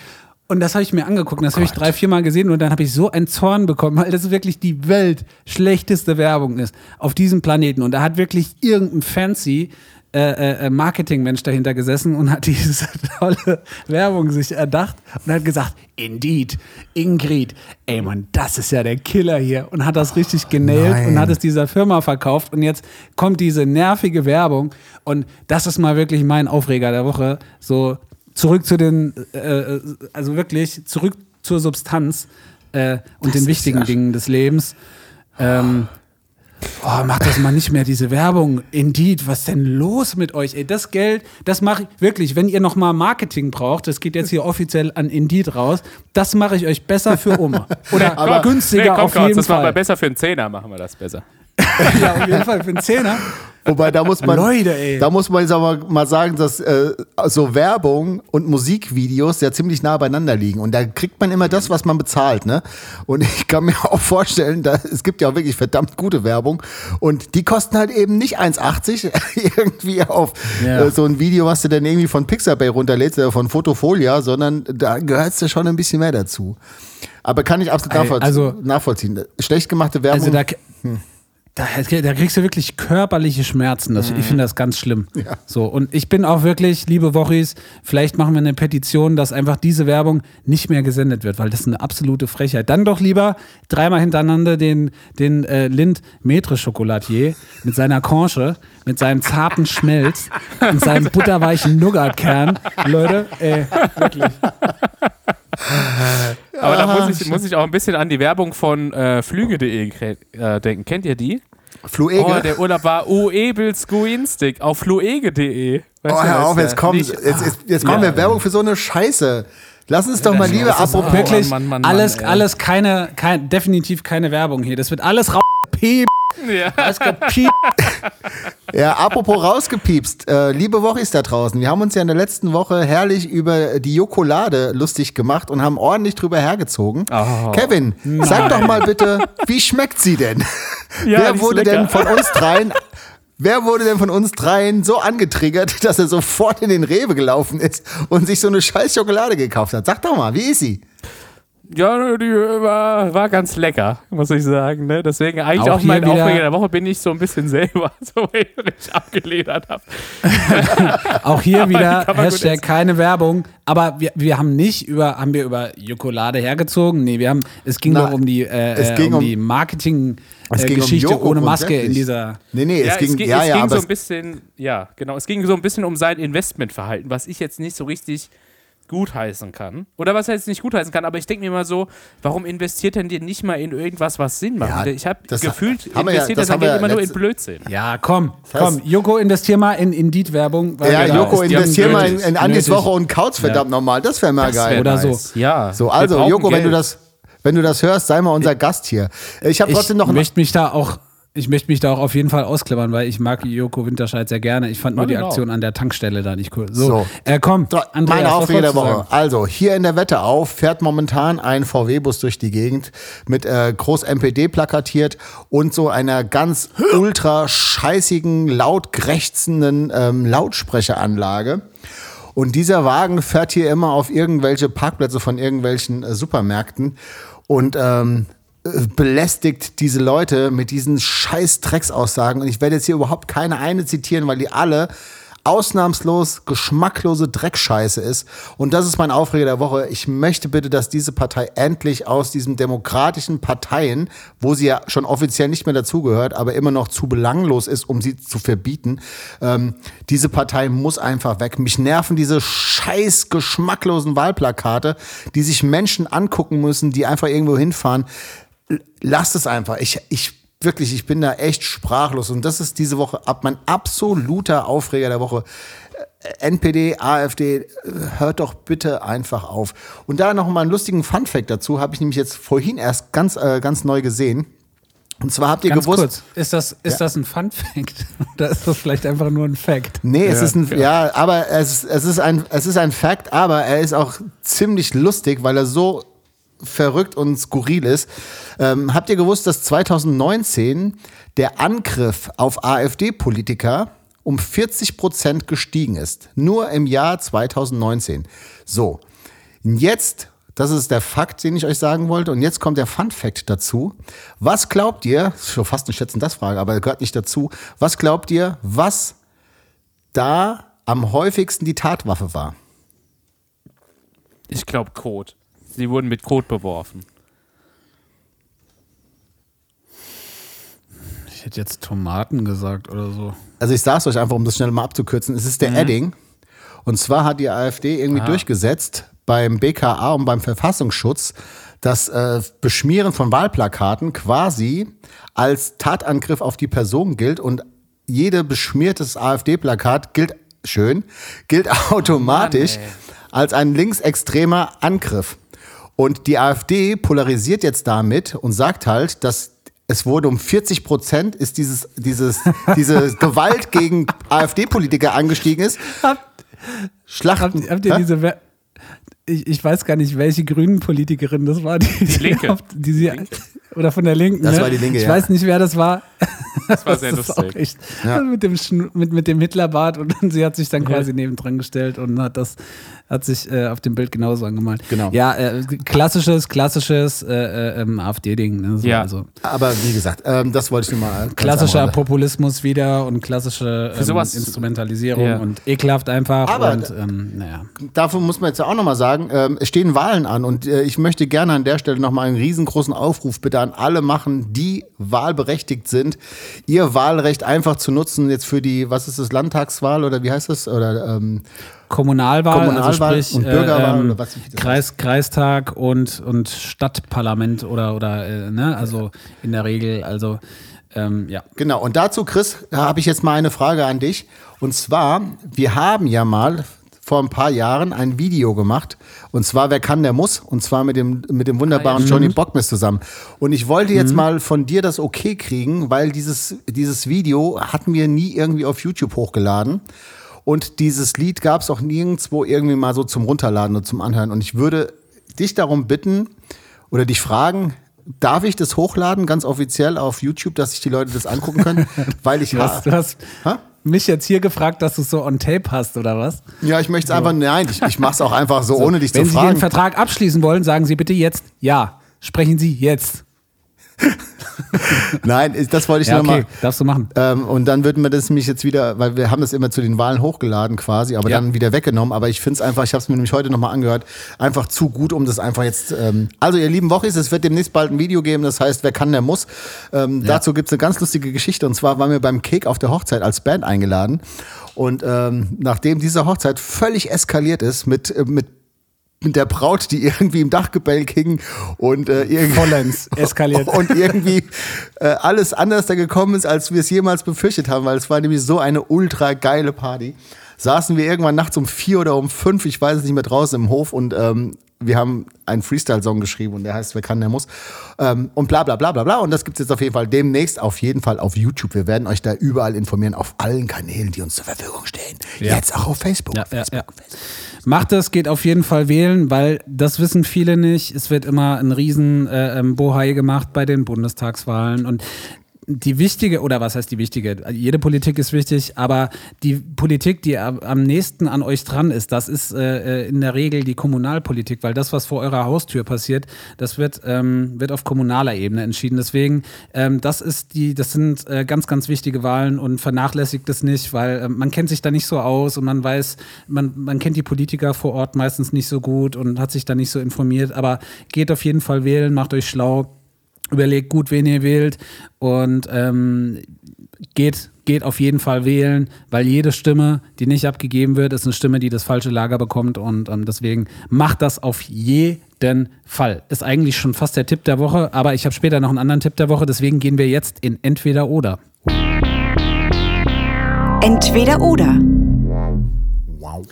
Und das habe ich mir angeguckt und das habe ich drei, vier Mal gesehen und dann habe ich so einen Zorn bekommen, weil das wirklich die weltschlechteste Werbung ist auf diesem Planeten. Und da hat wirklich irgendein fancy äh, äh, Marketingmensch dahinter gesessen und hat diese tolle Werbung sich erdacht und hat gesagt, Indeed, Ingrid, ey Mann, das ist ja der Killer hier und hat das richtig Nein. und hat es dieser Firma verkauft und jetzt kommt diese nervige Werbung und das ist mal wirklich mein Aufreger der Woche, so zurück zu den, äh, also wirklich zurück zur Substanz äh, und den wichtigen Dingen des Lebens. Ähm, Oh, macht das mal nicht mehr, diese Werbung. Indeed, was denn los mit euch? Ey, das Geld, das mache ich wirklich, wenn ihr noch mal Marketing braucht, das geht jetzt hier offiziell an Indeed raus, das mache ich euch besser für Oma. Oder Aber günstiger nee, komm, auf jeden das machen wir Fall. besser für einen Zehner, machen wir das besser. Ja, auf jeden Fall für einen Zehner. Wobei, da muss man, Leute, ey. da muss man jetzt aber mal sagen, dass äh, so Werbung und Musikvideos ja ziemlich nah beieinander liegen. Und da kriegt man immer das, was man bezahlt, ne? Und ich kann mir auch vorstellen, da, es gibt ja auch wirklich verdammt gute Werbung. Und die kosten halt eben nicht 1,80 irgendwie auf Ja. äh, so ein Video, was du dann irgendwie von Pixabay runterlädst oder von Fotofolia, sondern da gehört ja schon ein bisschen mehr dazu. Aber kann ich absolut nachvollziehen. also- nachvollziehen. Schlecht gemachte Werbung. Also da, da, da kriegst du wirklich körperliche Schmerzen. Das, Ich finde das ganz schlimm. So, und ich bin auch wirklich, liebe Wochis, vielleicht machen wir eine Petition, dass einfach diese Werbung nicht mehr gesendet wird, weil das ist eine absolute Frechheit. Dann doch lieber dreimal hintereinander den, den äh, Lind Metre Chocolatier mit seiner Conche, mit seinem zarten Schmelz und seinem butterweichen Nougatkern. Leute, ey, wirklich. Aber da muss ich, muss ich auch ein bisschen an die Werbung von äh, Flüge.de äh, denken. Kennt ihr die? Fluege. Oh, der Urlaub war uebels günstig auf fluege.de. Oh, hör auf, jetzt kommt, jetzt, jetzt, jetzt kommen wir Werbung für so eine Scheiße. Lass uns doch mal lieber apropos. Wirklich, Mann, Mann, Mann, alles, alles keine, kein, definitiv keine Werbung hier. Das wird alles rausgepiept. Ja. Alles gepiept. Ja, apropos rausgepiepst. Äh, liebe Wochis da draußen, wir haben uns ja in der letzten Woche herrlich über die Jokolade lustig gemacht und haben ordentlich drüber hergezogen. Oh. Kevin, sag doch mal bitte, wie schmeckt sie denn? Ja, wer ist wurde denn von uns dreien Wer wurde denn von uns dreien so angetriggert, dass er sofort in den Rewe gelaufen ist und sich so eine scheiß Schokolade gekauft hat? Sag doch mal, wie ist sie? Ja, die war, war ganz lecker, muss ich sagen. Ne? Deswegen eigentlich Auch auch, mein hier wieder- Aufreger der Woche bin ich so ein bisschen selber, so weil ich abgeledert habe. Auch hier wieder Hashtag keine Werbung. Aber wir, wir haben nicht über, haben wir über Jokolade hergezogen? Nee, wir haben, es ging Na, doch um die, äh, es ging um, um- die Es ging um Marketing-Geschichte Joko ohne Maske in dieser. Nee, nee, Ja, es ging, ging, ja, es ja, ging aber so es- ein bisschen, ja, genau. Es ging so ein bisschen um sein Investmentverhalten, was ich jetzt nicht so richtig gutheißen kann. Oder was er jetzt nicht gutheißen kann, aber ich denke mir mal so, warum investiert denn dir nicht mal in irgendwas, was Sinn macht? Ja, ich habe das gefühlt, haben wir ja- investiert das er ja immer nur in Blödsinn. Ja, komm, Das heißt- komm, Joko, investier mal in Indeed-Werbung. Ja, Joko, investier mal in, in Andis. Woche und Kauz, verdammt nochmal. Das wäre mal Das geil. wär Oder so. Ja. So, also, Joko, wenn du das, wenn du das hörst, sei mal unser Gast hier. Ich habe Ich trotzdem noch ein, möchte mich da auch Ich möchte mich da auch auf jeden Fall ausklammern, weil ich mag Joko Winterscheid sehr gerne. Ich fand nur die. Aktion an der Tankstelle da nicht cool. So, So. Äh, komm, Andreas, meine was Aufreger der Woche. sagen? Also, hier in der Wette auf fährt momentan ein VW-Bus durch die Gegend mit äh, groß MPD plakatiert und so einer ganz ultra scheißigen, laut krächzenden ähm, Lautsprecheranlage. Und dieser Wagen fährt hier immer auf irgendwelche Parkplätze von irgendwelchen äh, Supermärkten und ähm, äh, belästigt diese Leute mit diesen scheiß Drecksaussagen. Und ich werde jetzt hier überhaupt keine eine zitieren, weil die alle ausnahmslos geschmacklose Dreckscheiße ist. Und das ist mein Aufreger der Woche. Ich möchte bitte, dass diese Partei endlich aus diesen demokratischen Parteien, wo sie ja schon offiziell nicht mehr dazugehört, aber immer noch zu belanglos ist, um sie zu verbieten, ähm, diese Partei muss einfach weg. Mich nerven diese scheiß geschmacklosen Wahlplakate, die sich Menschen angucken müssen, die einfach irgendwo hinfahren. Lasst es einfach. Ich, ich wirklich, ich bin da echt sprachlos. Und das ist diese Woche ab mein absoluter Aufreger der Woche. Äh, NPD, AfD, äh, hört doch bitte einfach auf. Und da noch mal einen lustigen Funfact dazu, habe ich nämlich jetzt vorhin erst ganz, äh, ganz neu gesehen. Und zwar habt ihr Ganz gewusst, kurz, ist das, ist das ein Fun Fact? Oder ist das vielleicht einfach nur ein Fact? Nee, es ist ein, ja, aber es, es, ist ein, es ist ein Fakt, aber er ist auch ziemlich lustig, weil er so verrückt und skurril ist. Ähm, habt ihr gewusst, dass 2019 der Angriff auf AfD-Politiker um 40 Prozent gestiegen ist? Nur im Jahr 2019. So. Jetzt, das ist der Fakt, den ich euch sagen wollte. Und jetzt kommt der Fun Fact dazu. Was glaubt ihr, das ist schon fast eine Schätzen das Frage, aber gehört nicht dazu. Was glaubt ihr, was da am häufigsten die Tatwaffe war? Ich glaube Kot. Sie wurden mit Kot beworfen. Ich hätte jetzt Tomaten gesagt oder so. Also ich sag's euch einfach, um das schnell mal abzukürzen. Es ist der Edding. Und zwar hat die AfD irgendwie durchgesetzt beim BKA und beim Verfassungsschutz, das äh, Beschmieren von Wahlplakaten quasi als Tatangriff auf die Person gilt und jede beschmiertes AfD-Plakat gilt schön, gilt automatisch ey. als ein linksextremer Angriff. Und die AfD polarisiert jetzt damit und sagt halt, dass es wurde um 40 Prozent ist dieses, dieses, diese Gewalt gegen AfD-Politiker angestiegen ist. Schlachten. Habt, habt ihr Hä? diese. Wer- Ich, ich weiß gar nicht, welche grünen Politikerin das war. Die, die Linke. Die sie, Oder von der Linken. Das ne? war die Linke, Ich ja. weiß nicht, wer das war. Das war sehr auch lustig. echt. Ja. Mit, dem mit, mit dem Hitlerbart und dann, sie hat sich dann quasi nebendran gestellt und hat das hat sich äh, auf dem Bild genauso angemalt. Genau. Ja, äh, klassisches, klassisches äh, äh, ähm, AfD-Ding. Ne? So, Ja. Also Aber wie gesagt, ähm, das wollte ich nur mal. klassischer. Populismus wieder und klassische ähm, sowas- Instrumentalisierung Ja. und ekelhaft einfach. Aber- und ähm, naja. Dafür muss man jetzt ja auch nochmal sagen, ähm, es stehen Wahlen an und äh, ich möchte gerne an der Stelle nochmal einen riesengroßen Aufruf bitte an alle machen, die wahlberechtigt sind, ihr Wahlrecht einfach zu nutzen jetzt für die, was ist das, Landtagswahl oder wie heißt das? Oder ähm, Kommunalwahl, Kommunalwahl also sprich und Bürgerwahl äh, ähm, oder was- das Kreis, Kreistag und, und Stadtparlament oder, oder äh, ne, also in der Regel, also ähm, ja. Genau, und dazu, Chris, habe ich jetzt mal eine Frage an dich. Und zwar, wir haben ja mal vor ein paar Jahren ein Video gemacht. Und zwar, wer kann, der muss. Und zwar mit dem, mit dem wunderbaren Johnny Bockmist zusammen. Und ich wollte jetzt mal von dir das okay kriegen, weil dieses, dieses Video hatten wir nie irgendwie auf YouTube hochgeladen. Und dieses Lied gab es auch nirgendwo irgendwie mal so zum Runterladen und zum Anhören. Und ich würde dich darum bitten oder dich fragen, darf ich das hochladen, ganz offiziell auf YouTube, dass sich die Leute das angucken können? Weil ich Du hast, du hast Hä? mich jetzt hier gefragt, dass du es so on tape hast oder was? Ja, ich möchte es einfach, nein, ich, ich mache es auch einfach so, ohne dich Wenn zu Sie den fragen. Vertrag abschließen wollen, sagen Sie bitte jetzt ja. Sprechen Sie jetzt. Nein, das wollte ich Ja, nur okay, mal. darfst du machen. Ähm, und dann würden wir das nämlich jetzt wieder, weil wir haben das immer zu den Wahlen hochgeladen quasi, aber Ja. dann wieder weggenommen. Aber ich finde es einfach, ich habe es mir nämlich heute nochmal angehört, einfach zu gut, um das einfach jetzt. Ähm also ihr lieben Wochis, es wird demnächst bald ein Video geben, das heißt, wer kann, der muss. Ähm, Dazu gibt es eine ganz lustige Geschichte und zwar waren wir beim Cake auf der Hochzeit als Band eingeladen. Und ähm, nachdem diese Hochzeit völlig eskaliert ist mit, äh, mit mit der Braut, die irgendwie im Dachgebälk hing und äh, irgendwie Vollends eskaliert. und irgendwie äh, alles anders da gekommen ist, als wir es jemals befürchtet haben, weil es war nämlich so eine ultra geile Party. Saßen wir irgendwann nachts um vier oder um fünf, ich weiß es nicht mehr, draußen im Hof und ähm, wir haben einen Freestyle-Song geschrieben und der heißt Wer kann, der muss. Ähm, und bla bla bla bla bla. Und das gibt es jetzt auf jeden Fall demnächst auf jeden Fall auf YouTube. Wir werden euch da überall informieren, auf allen Kanälen, die uns zur Verfügung stehen. Ja. Jetzt auch auf Facebook. Ja, ja, Facebook. ja. Macht das, geht auf jeden Fall wählen, weil das wissen viele nicht. Es wird immer ein riesen äh, ähm, Bohai gemacht bei den Bundestagswahlen und die wichtige, oder was heißt die wichtige? Jede Politik ist wichtig, aber die Politik, die am nächsten an euch dran ist, das ist äh, äh, in der Regel die Kommunalpolitik, weil das, was vor eurer Haustür passiert, das wird, ähm, wird auf kommunaler Ebene entschieden. Deswegen, ähm, das ist die, das sind äh, ganz, ganz wichtige Wahlen und vernachlässigt es nicht, weil äh, man kennt sich da nicht so aus und man weiß, man, man kennt die Politiker vor Ort meistens nicht so gut und hat sich da nicht so informiert, aber geht auf jeden Fall wählen, macht euch schlau überlegt gut, wen ihr wählt und ähm, geht, geht auf jeden Fall wählen, weil jede Stimme, die nicht abgegeben wird, ist eine Stimme, die das falsche Lager bekommt und ähm, deswegen macht das auf jeden Fall. Ist eigentlich schon fast der Tipp der Woche, aber ich habe später noch einen anderen Tipp der Woche, deswegen gehen wir jetzt in Entweder oder. Entweder oder. Wow.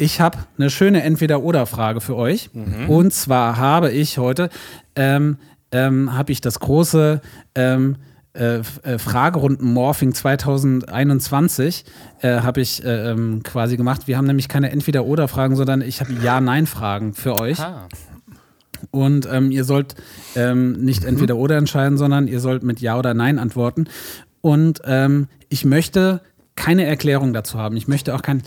Ich habe eine schöne Entweder-Oder-Frage für euch. Und zwar habe ich heute, ähm, ähm, habe ich das große ähm, äh, äh, Fragerunden-Morphing 2021 äh, habe ich äh, ähm, quasi gemacht. Wir haben nämlich keine Entweder-Oder-Fragen, sondern ich habe Ja-Nein-Fragen für euch. Ah. Und ähm, ihr sollt ähm, nicht entweder oder entscheiden, sondern ihr sollt mit Ja oder Nein antworten. Und ähm, ich möchte keine Erklärung dazu haben. Ich möchte auch kein.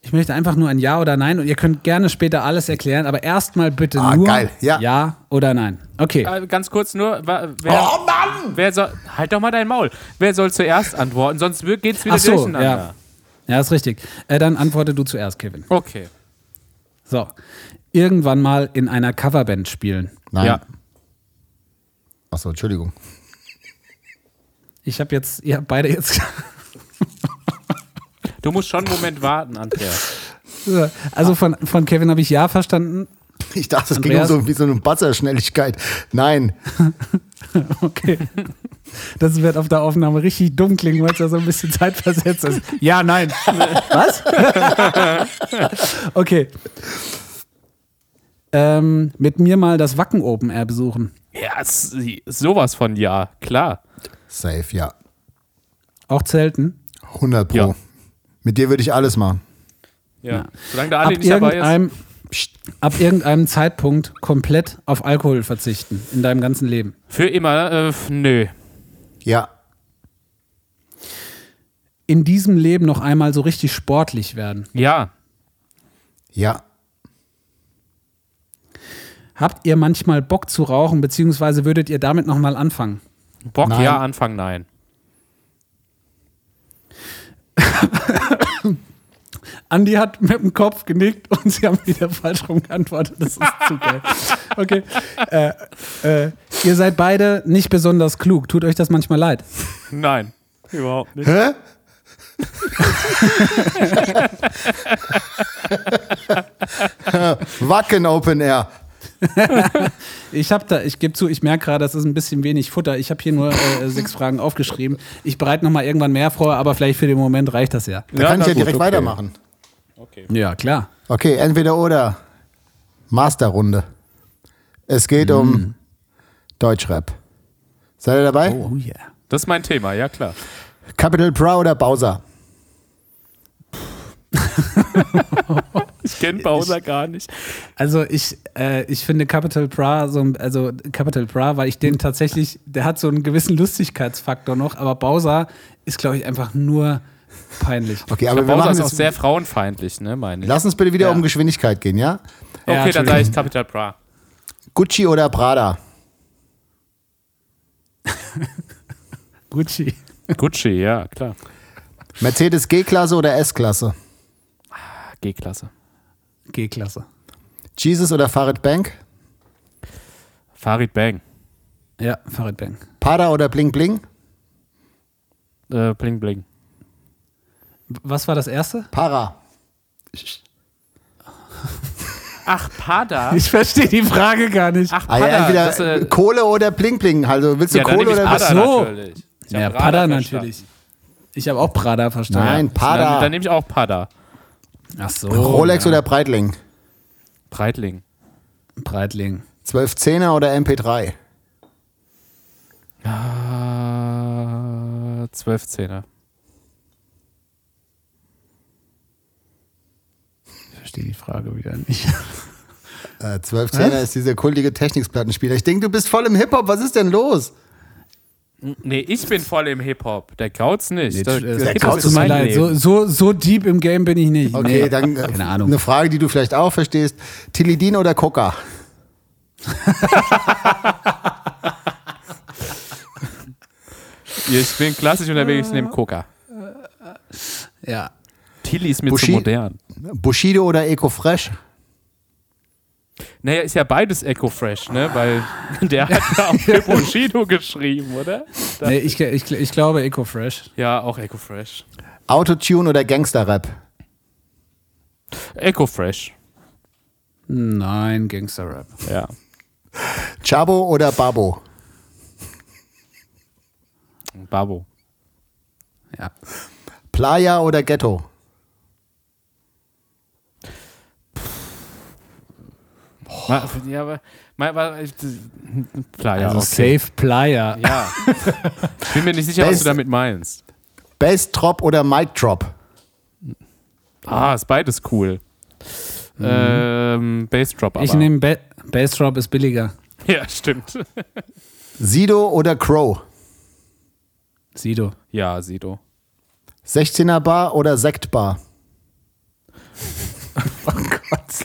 Ich möchte einfach nur ein Ja oder Nein und ihr könnt gerne später alles erklären, aber erstmal bitte Ah, nur geil, ja. ja oder Nein. Okay. Äh, ganz kurz nur, wer, Oh Mann! wer soll, halt doch mal dein Maul. Wer soll zuerst antworten? Sonst wird- geht's wieder Ach so, durcheinander. ja. Ja, ist richtig. Äh, dann antworte du zuerst, Kevin. Okay. So. Irgendwann mal in einer Coverband spielen. Nein. Ja. Achso, Entschuldigung. Ich habe jetzt, ihr habt beide jetzt. Du musst schon einen Moment warten, Andreas. Also von, von Kevin habe ich Ja verstanden. Ich dachte, es ging um so, wie so eine Buzzerschnelligkeit. Nein. Okay. Das wird auf der Aufnahme richtig dumm klingen, weil es ja so ein bisschen zeitversetzt ist. Ja, nein. Was? okay. Ähm, mit mir mal das Wacken Open Air besuchen. Ja, sowas von ja, klar. Safe, ja. Auch zelten. 100 Pro. Ja. Mit dir würde ich alles machen. Ja. Solange der Ab Ali nicht dabei ist. irgendeinem, ab irgendeinem Zeitpunkt komplett auf Alkohol verzichten in deinem ganzen Leben. Für immer, äh, nö. Ja. In diesem Leben noch einmal so richtig sportlich werden. Ja. Ja. Habt ihr manchmal Bock zu rauchen, beziehungsweise würdet ihr damit nochmal anfangen? Bock, Nein. ja, Anfang, nein. Andi hat mit dem Kopf genickt und sie haben wieder falsch rum geantwortet. Das ist zu geil. Okay. Äh, äh, ihr seid beide nicht besonders klug. Tut euch das manchmal leid? Nein. Überhaupt nicht. Hä? Wacken Open Air. Ich habe da, ich gebe zu, ich merke gerade, das ist ein bisschen wenig Futter. Ich habe hier nur äh, sechs Fragen aufgeschrieben. Ich bereite nochmal irgendwann mehr vor, aber vielleicht für den Moment reicht das ja. Da kann ich ja direkt okay. weitermachen. Okay. Ja, klar. Okay, entweder oder. Masterrunde. Es geht um Deutschrap. Seid ihr dabei? Oh yeah. Das ist mein Thema, ja klar. Capital Bra oder Bowser? Ich kenne Bowser gar nicht. Also ich, äh, ich finde Capital Bra so, ein- also Capital Bra, weil ich den tatsächlich, der hat so einen gewissen Lustigkeitsfaktor noch, aber Bowser ist, glaube ich, einfach nur peinlich. Okay, aber wir Bowser ist auch sehr frauenfeindlich, ne, meine ich. Lass uns bitte wieder Ja. um Geschwindigkeit gehen, ja? Ja, Okay, dann sage ich. Capital Bra. Gucci oder Prada? Gucci. Gucci, ja, klar. Mercedes G-Klasse oder S-Klasse? G-Klasse. G-Klasse. Jesus oder Farid Bank? Farid Bang. Ja, Farid Bang. Pada oder Bling Bling? Äh, bling Bling. Was war das erste? Para. Ach, Pada. Ich verstehe die Frage gar nicht. Ach, Ah, Pada. ja, entweder das, äh, Kohle oder Bling Bling. Also willst du ja, dann Kohle nehme ich oder Pada Ach so. natürlich. Ich hab ja, Radar Pada verstanden. natürlich. Ich habe auch Prada verstanden. Nein, Dann, Pada. dann nehme ich auch Pada. Ach so. Rolex ja. oder Breitling? Breitling. Breitling. 1210er oder MP3? Ah, 12 Zehner. Ich verstehe die Frage wieder nicht. Äh, 1210er ist dieser kultige Technikplattenspieler. Ich denke, du bist voll im Hip-Hop. Was ist denn los? Nee, ich bin voll im Hip-Hop. Der Kauz nicht. Der, Der, der Hip-Hop Kauz mir mein leid, so, so, so deep im Game bin ich nicht. Okay, Nee. dann äh, Keine Ahnung. eine Frage, die du vielleicht auch verstehst. Tilidin oder Coca? Ich bin klassisch unterwegs, ich nehme Coca. Ja. Tilly ist mir Bushi- zu modern. Bushido oder Ecofresh? Naja, ist ja beides Echo Fresh, ne? Weil der hat ja auch Bushido geschrieben, oder? Nee, ich, ich, ich glaube Eco Fresh. Ja, auch Echo Fresh. Autotune oder Gangsterrap? Echo Fresh. Nein, Gangster-Rap. Ja. Chabo oder Babo? Babo. Ja. Playa oder Ghetto? Ma, ja, aber, ma, ma, ich- klar, ja, Also okay. Safe Playa. Ja. Ich bin mir nicht sicher, was Best- du damit meinst. Bass Drop oder Mic Drop? Ah, ist beides cool. Ähm, Bassdrop aber. Ich nehme ba Bassdrop ist billiger. Ja, stimmt. Sido oder Crow? Sido. Ja, Sido. 16er Bar oder Sektbar?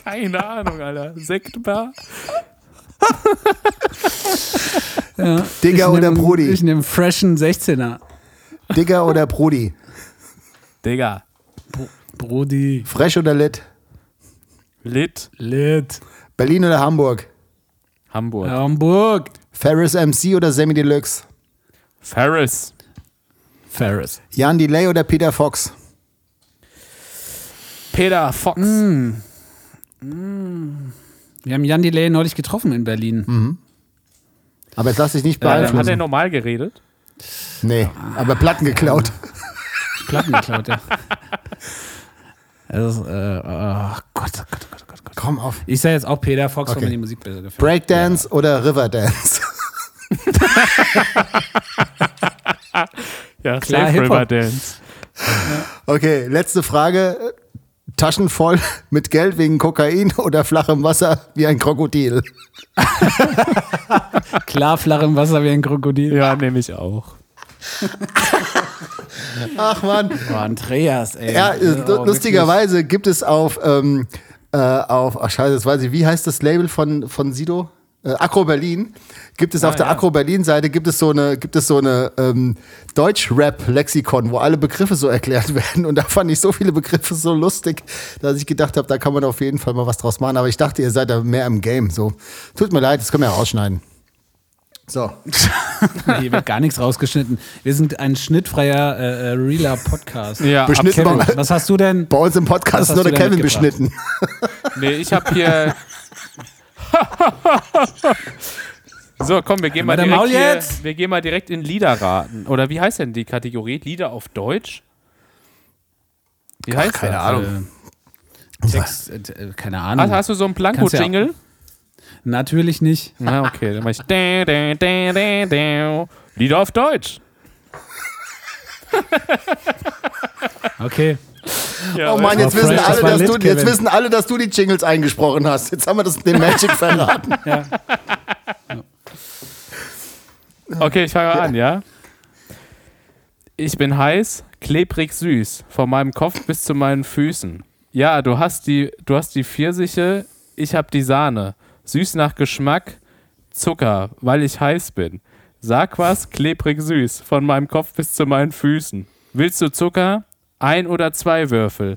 Keine Ahnung, Alter. Sektbar? Digger Ich oder nehm- Brudi? Ich nehme freshen 16er. Digger oder Brudi? Digga. Brudi. Fresh oder Lit? Lit. Lit. Berlin oder Hamburg? Hamburg. Hamburg. Ferris MC oder Semi Deluxe? Ferris. Ferris. Jan Delay oder Peter Fox? Peter Fox. Wir haben Jan Delay neulich getroffen in Berlin. Aber jetzt lass dich nicht Äh, hat er beeinflussen. normal geredet? nee, aber Platten geklaut. Platten geklaut, ja. Also, äh, oh Gott, oh Gott, oh Gott, Gott, oh Gott. Komm auf. Ich sage jetzt auch Peter Fox, Okay. weil mir die Musik besser gefällt. Breakdance oder Riverdance? Ja, Klar. Riverdance. Okay, letzte Frage. Taschen voll mit Geld wegen Kokain oder flachem Wasser wie ein Krokodil? Klar, flach im Wasser wie ein Krokodil. Ja, nehme ich auch. Ach man. Boah, Andreas, ey. Ja, äh, Oh, lustigerweise gibt es auf, ähm, äh, auf, ach scheiße, das weiß ich, wie heißt das Label von, von Sido? Äh, Akro Berlin. Gibt es auf der ja. Akro Berlin Seite gibt es so eine, gibt es so eine ähm, Deutsch-Rap-Lexikon, wo alle Begriffe so erklärt werden. Und da fand ich so viele Begriffe so lustig, dass ich gedacht habe, da kann man auf jeden Fall mal was draus machen. Aber ich dachte, ihr seid da mehr im Game. So, tut mir leid, das können wir ja rausschneiden. So. Hier wird gar nichts rausgeschnitten. Wir sind ein schnittfreier, äh, äh, realer Podcast. Ja, Beschnitten bei- Was hast du denn? bei uns im Podcast ist nur der Kevin beschnitten. Nee, ich habe hier. so, komm, wir gehen mal, direkt Maul hier, jetzt. wir gehen mal direkt in Lieder raten. Oder wie heißt denn die Kategorie? Lieder auf Deutsch? Wie heißt keine das? Ahnung. Äh, Text, äh, äh, keine Ahnung. Hast, hast du so einen Kannst ja-? Natürlich nicht. Na, okay, dann mach ich. Lieder auf Deutsch. Okay. Ja, Oh Mann, jetzt wissen, fresh, alle, dass du, jetzt wissen alle, dass du die Jingles eingesprochen hast. Jetzt haben wir das den Magic verraten. Okay, ich fange mal an, ja? Ich bin heiß, klebrig süß, von meinem Kopf bis zu meinen Füßen. Ja, du hast die, du hast die Pfirsiche, ich hab die Sahne. Süß nach Geschmack, Zucker, weil ich heiß bin. Sag was, klebrig süß, von meinem Kopf bis zu meinen Füßen. Willst du Zucker? Ein oder zwei Würfel.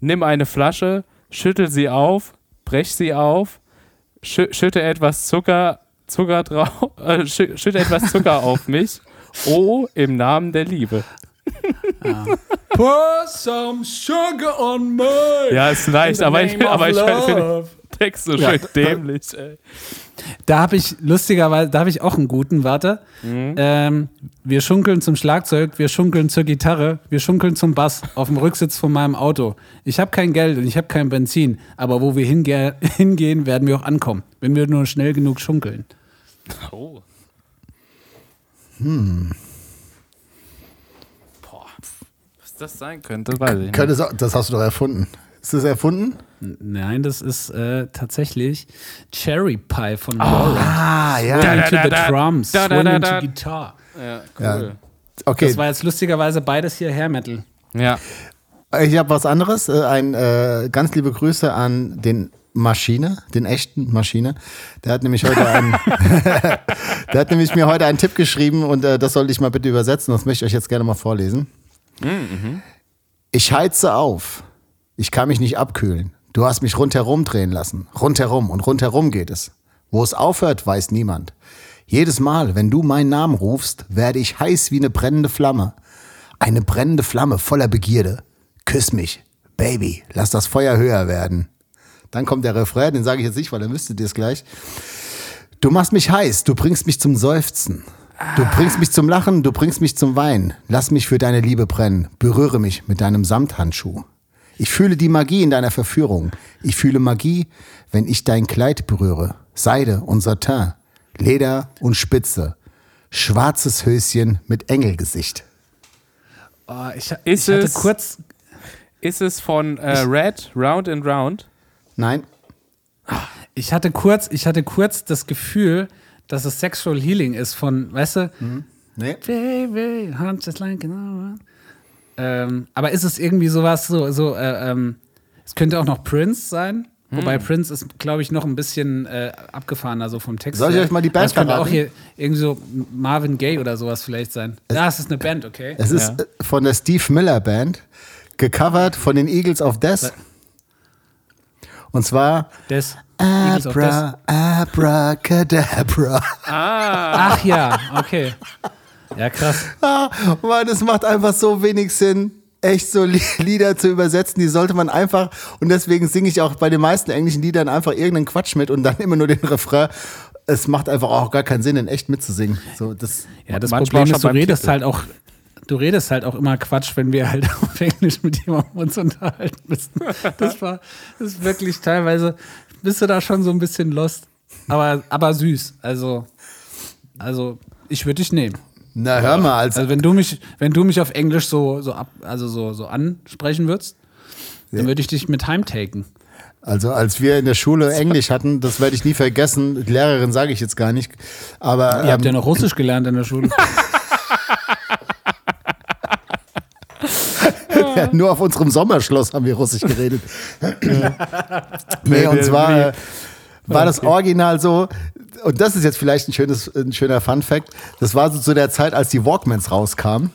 Nimm eine Flasche, schüttel sie auf, brech sie auf, schü schütte etwas Zucker, Zucker drauf, äh, schü schütte etwas Zucker auf mich. Oh, im Namen der Liebe. Pour some sugar on me. Ja, ist leicht, aber ich, aber ich finde den Text so schön dämlich. Ey. Da habe ich lustigerweise, da habe ich auch einen guten, warte. Ähm, wir schunkeln zum Schlagzeug, wir schunkeln zur Gitarre, wir schunkeln zum Bass auf dem Rücksitz von meinem Auto. Ich habe kein Geld und ich habe kein Benzin, aber wo wir hinge hingehen, werden wir auch ankommen, wenn wir nur schnell genug schunkeln. Oh. Boah. Was das sein könnte, weiß ich nicht. Könnte das hast du doch erfunden. Ist das erfunden? Nein, das ist äh, tatsächlich Cherry Pie von Laura. Ah, ja. Swing to Da, the da, da. drums, Da, swing da. guitar. Ja, Ja. cool. Okay, Das war jetzt lustigerweise beides hier Hair Metal. Ja. ich habe was anderes. Äh, Ein äh, ganz liebe Grüße an den Maschine, den echten Maschine. Der hat nämlich heute einen, der hat nämlich mir heute einen Tipp geschrieben und äh, das sollte ich mal bitte übersetzen. Das möchte ich euch jetzt gerne mal vorlesen. Ich heize auf. Ich kann mich nicht abkühlen. Du hast mich rundherum drehen lassen. Rundherum und rundherum geht es. Wo es aufhört, weiß niemand. Jedes Mal, wenn du meinen Namen rufst, werde ich heiß wie eine brennende Flamme. Eine brennende Flamme voller Begierde. Küss mich. Baby, lass das Feuer höher werden. Dann kommt der Refrain, den sage ich jetzt nicht, weil dann müsstet ihr es gleich. Du machst mich heiß, du bringst mich zum Seufzen. Du bringst mich zum Lachen, du bringst mich zum Weinen. Lass mich für deine Liebe brennen. Berühre mich mit deinem Samthandschuh. Ich fühle die Magie in deiner Verführung. Ich fühle Magie, wenn ich dein Kleid berühre. Seide und Satin, Leder und Spitze. Schwarzes Höschen mit Engelgesicht. Oh, ich, Ist ich hatte es- kurz, Ist es von äh, Red, Round and Round? Nein? ich hatte kurz, ich hatte kurz das Gefühl, dass es Sexual Healing ist von, weißt du, Nee. Baby, heart just like an ähm, aber ist es irgendwie sowas, so, so, äh, ähm, es könnte auch noch Prince sein, wobei Prince ist, glaube ich, noch ein bisschen äh, abgefahrener, so vom Text. Soll ich her. euch mal die Band Aber Es könnte auch verraten? hier irgendwie so Marvin Gaye oder sowas vielleicht sein. Ja, es ist eine Band, okay. Es ist Ja. äh, von der Steve Miller Band, gecovert von den Eagles of Death. Und zwar Des. Abra, Abracadabra. Ach ja, okay. Ja, krass. Ah, Mann, es macht einfach so wenig Sinn, echt so Li- Lieder zu übersetzen. Die sollte man einfach, und deswegen singe ich auch bei den meisten englischen Liedern einfach irgendeinen Quatsch mit und dann immer nur den Refrain. Es macht einfach auch gar keinen Sinn, in echt mitzusingen. So, das, Ja, das Problem ist, du redest Titel. halt auch, du redest halt auch immer Quatsch, wenn wir halt auf Englisch mit jemandem uns unterhalten müssen. Das war, das ist wirklich teilweise, bist du da schon so ein bisschen lost. Aber, aber süß. Also, also, ich würde dich nehmen. na, hör mal, als, Also, wenn du mich, wenn du mich auf Englisch so, so ab, also so, so ansprechen würdest, dann würde ich dich mit heimtaken. also als wir in der Schule Englisch hatten, das werde ich nie vergessen. Die Lehrerin sage ich jetzt gar nicht. Aber Ihr habt ja ähm, noch Russisch gelernt in der Schule. nur auf unserem Sommerschloss haben wir Russisch geredet. nee, und zwar war das Original so, und das ist jetzt vielleicht ein, schönes, ein schöner Fun-Fact, das war so zu der Zeit, als die Walkmans rauskamen.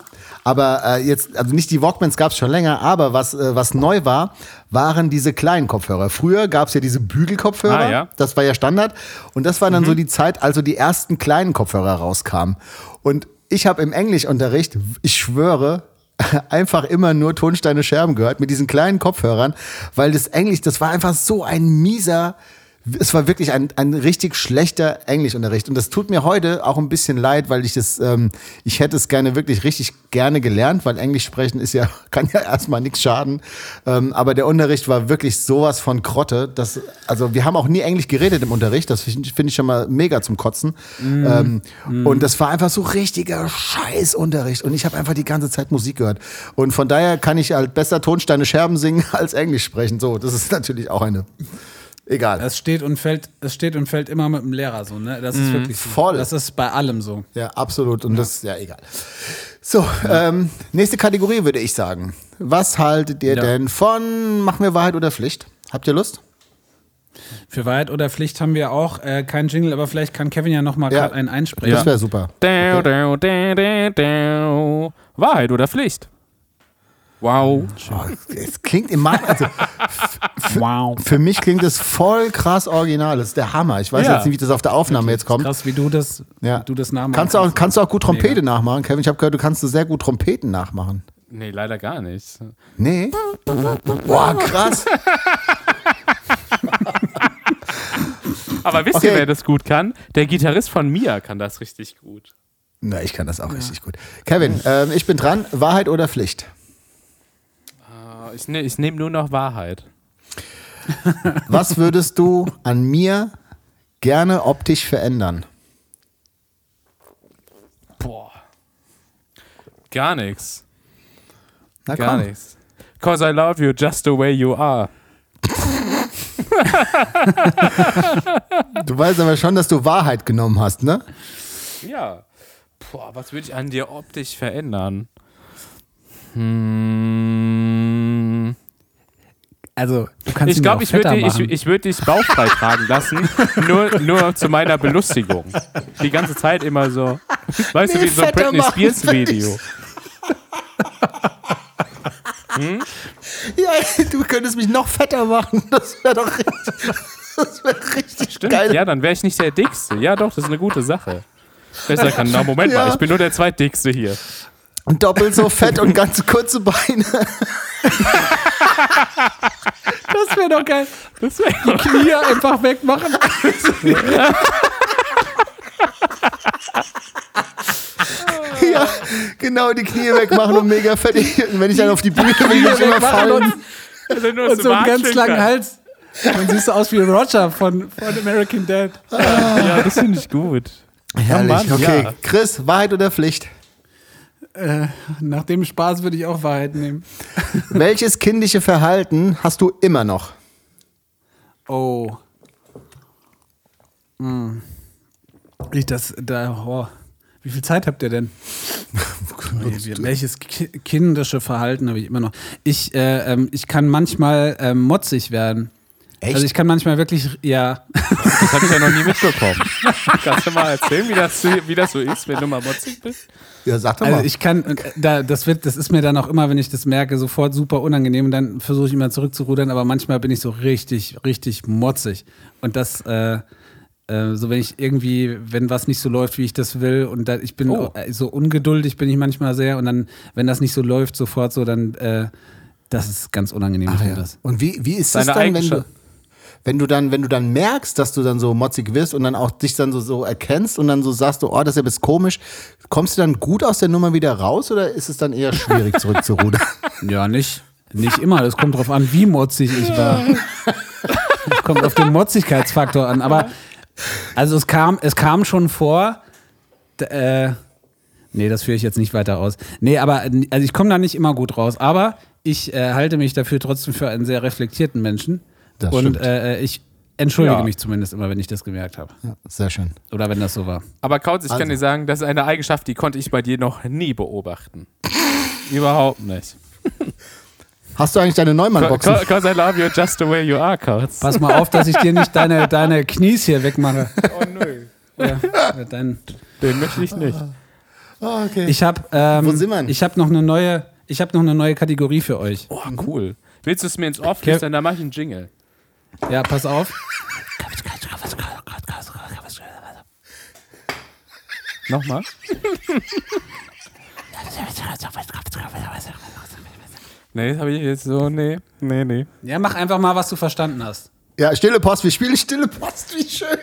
Aber äh, jetzt, also nicht die Walkmans gab es schon länger, aber was, äh, was neu war, waren diese kleinen Kopfhörer. Früher gab es ja diese Bügelkopfhörer, Ah, ja. das war ja Standard. Und das war dann so die Zeit, also die ersten kleinen Kopfhörer rauskamen. Und ich habe im Englischunterricht, ich schwöre, einfach immer nur Tonsteine Scherben gehört mit diesen kleinen Kopfhörern, weil das Englisch, das war einfach so ein mieser, es war wirklich ein, ein richtig schlechter Englischunterricht. Und das tut mir heute auch ein bisschen leid, weil ich das, ähm, ich hätte es gerne wirklich richtig gerne gelernt, weil Englisch sprechen ist ja, kann ja erstmal nichts schaden. Ähm, aber der Unterricht war wirklich sowas von Krotte. Dass, also wir haben auch nie Englisch geredet im Unterricht. Das finde find ich schon mal mega zum Kotzen. Ähm, Und das war einfach so richtiger Scheißunterricht. Und ich habe einfach die ganze Zeit Musik gehört. Und von daher kann ich halt besser Tonsteine Scherben singen als Englisch sprechen. So, das ist natürlich auch eine. Egal. Es steht und fällt, es steht und fällt immer mit dem Lehrer so, ne? Das ist wirklich so. voll. Das ist bei allem so. Ja, absolut. Und das, ja, egal. So, ähm, nächste Kategorie würde ich sagen. Was haltet ihr Ja. denn von Machen wir Wahrheit oder Pflicht? Habt ihr Lust? Für Wahrheit oder Pflicht haben wir auch äh, keinen Jingle, aber vielleicht kann Kevin ja noch mal Ja. gerade einen einsprechen. Das wäre super. Dau. Wahrheit oder Pflicht? Wow. Oh, es klingt im Markt, also Wow. für mich klingt es voll krass original. Das ist der Hammer. Ich weiß Ja. jetzt nicht, wie das auf der Aufnahme jetzt kommt. Krass, wie du das, Ja. wie du das nachmachst. Kannst du auch, kannst du auch gut Trompete Mega. nachmachen, Kevin? Ich habe gehört, du kannst sehr gut Trompeten nachmachen. Nee, leider gar nicht. Nee? Boah, krass. Aber wisst Okay. ihr, wer das gut kann? Der Gitarrist von Mia kann das richtig gut. Na, ich kann das auch richtig gut. Kevin, ähm, ich bin dran. Wahrheit oder Pflicht? Ich, ne, ich nehme nur noch Wahrheit. Was würdest du an mir gerne optisch verändern? Boah. Gar nichts. Na Gar nichts. Cause I love you just the way you are. Du weißt aber schon, dass du Wahrheit genommen hast, ne? Ja. Boah, was würde ich an dir optisch verändern? Hm. Also, du kannst Ich glaube, ich würde ich, ich würd dich bauchfrei tragen lassen. Nur, nur zu meiner Belustigung. Die ganze Zeit immer so. Weißt du, Nee, wie so ein Britney Spears Video. Ja, du könntest mich noch fetter machen. Das wäre doch richtig, das wär richtig Stimmt, geil. ja, dann wäre ich nicht der Dickste. Ja, doch, das ist eine gute Sache. Besser kann, na, Moment Ja. mal, ich bin nur der Zweitdickste hier. Und doppelt so fett und ganz kurze Beine. Das wäre doch geil. Das wär, Knie einfach wegmachen. Ja, genau, die Knie wegmachen und mega fett. Und wenn ich dann auf die Bühne bin, will ich immer fallen. und, also nur und so einen ganz langen. Hals. Dann siehst du aus wie Roger von, von American Dad. Ja, das finde ich gut. Herrlich, Mann, okay. ja. Chris, Wahrheit oder Pflicht? Nach dem Spaß würde ich auch Wahrheit nehmen. Welches kindliche Verhalten hast du immer noch? Oh. Hm. Ich das, da, oh. Wie viel Zeit habt ihr denn? Welches ki kindische Verhalten habe ich immer noch? Ich, äh, ähm, ich kann manchmal ähm, motzig werden. Echt? Also ich kann manchmal wirklich, ja. Das habe ich ja noch nie mitbekommen. Kannst du mal erzählen, wie das, wie das so ist, wenn du mal motzig bist? Ja, sag doch Also mal. ich kann, da, das wird, das ist mir dann auch immer, wenn ich das merke, sofort super unangenehm und dann versuche ich immer zurückzurudern, aber manchmal bin ich so richtig, richtig motzig. Und das, äh, äh, so wenn ich irgendwie, wenn was nicht so läuft, wie ich das will und da, ich bin Oh. äh, so ungeduldig bin ich manchmal sehr und dann, wenn das nicht so läuft, sofort so, dann, äh, das ist ganz unangenehm. Ach, finde ja. das. Und wie, wie ist Deine es dann, wenn du, Eigenschaft. Wenn du dann, wenn du dann merkst, dass du dann so motzig wirst und dann auch dich dann so, so erkennst und dann so sagst du, oh, das ist ja bis komisch, kommst du dann gut aus der Nummer wieder raus oder ist es dann eher schwierig zurückzurudern? Ja, nicht, nicht immer. Das kommt drauf an, wie motzig ich war. Es kommt auf den Motzigkeitsfaktor an. Aber also es kam, es kam schon vor. Äh, nee, das führe ich jetzt nicht weiter aus. Nee, aber also ich komme da nicht immer gut raus. Aber ich äh, halte mich dafür trotzdem für einen sehr reflektierten Menschen. Das Und äh, ich entschuldige Ja. mich zumindest immer, wenn ich das gemerkt habe. Ja, sehr schön. Oder wenn das so war. Aber Kautz, ich Also. kann dir sagen, das ist eine Eigenschaft, die konnte ich bei dir noch nie beobachten. Überhaupt nicht. Hast du eigentlich deine Neumann-Boxen? Because I love you just the way you are, Kautz. Pass mal auf, dass ich dir nicht deine, deine Knies hier wegmache. Oh nö. Ja, dein, Den möchte ich nicht. Ah, okay. Ich habe ähm, Wo sind wir denn? ich habe noch eine neue ich habe noch eine neue Kategorie für euch. Oh, cool. Willst du es mir ins Off Okay. Dann mach ich einen Jingle. Ja, pass auf. Nochmal? nee, das habe ich jetzt so, nee, nee, nee. Ja, mach einfach mal, was du verstanden hast. Ja, stille Post, wir spielen stille Post, wie schön.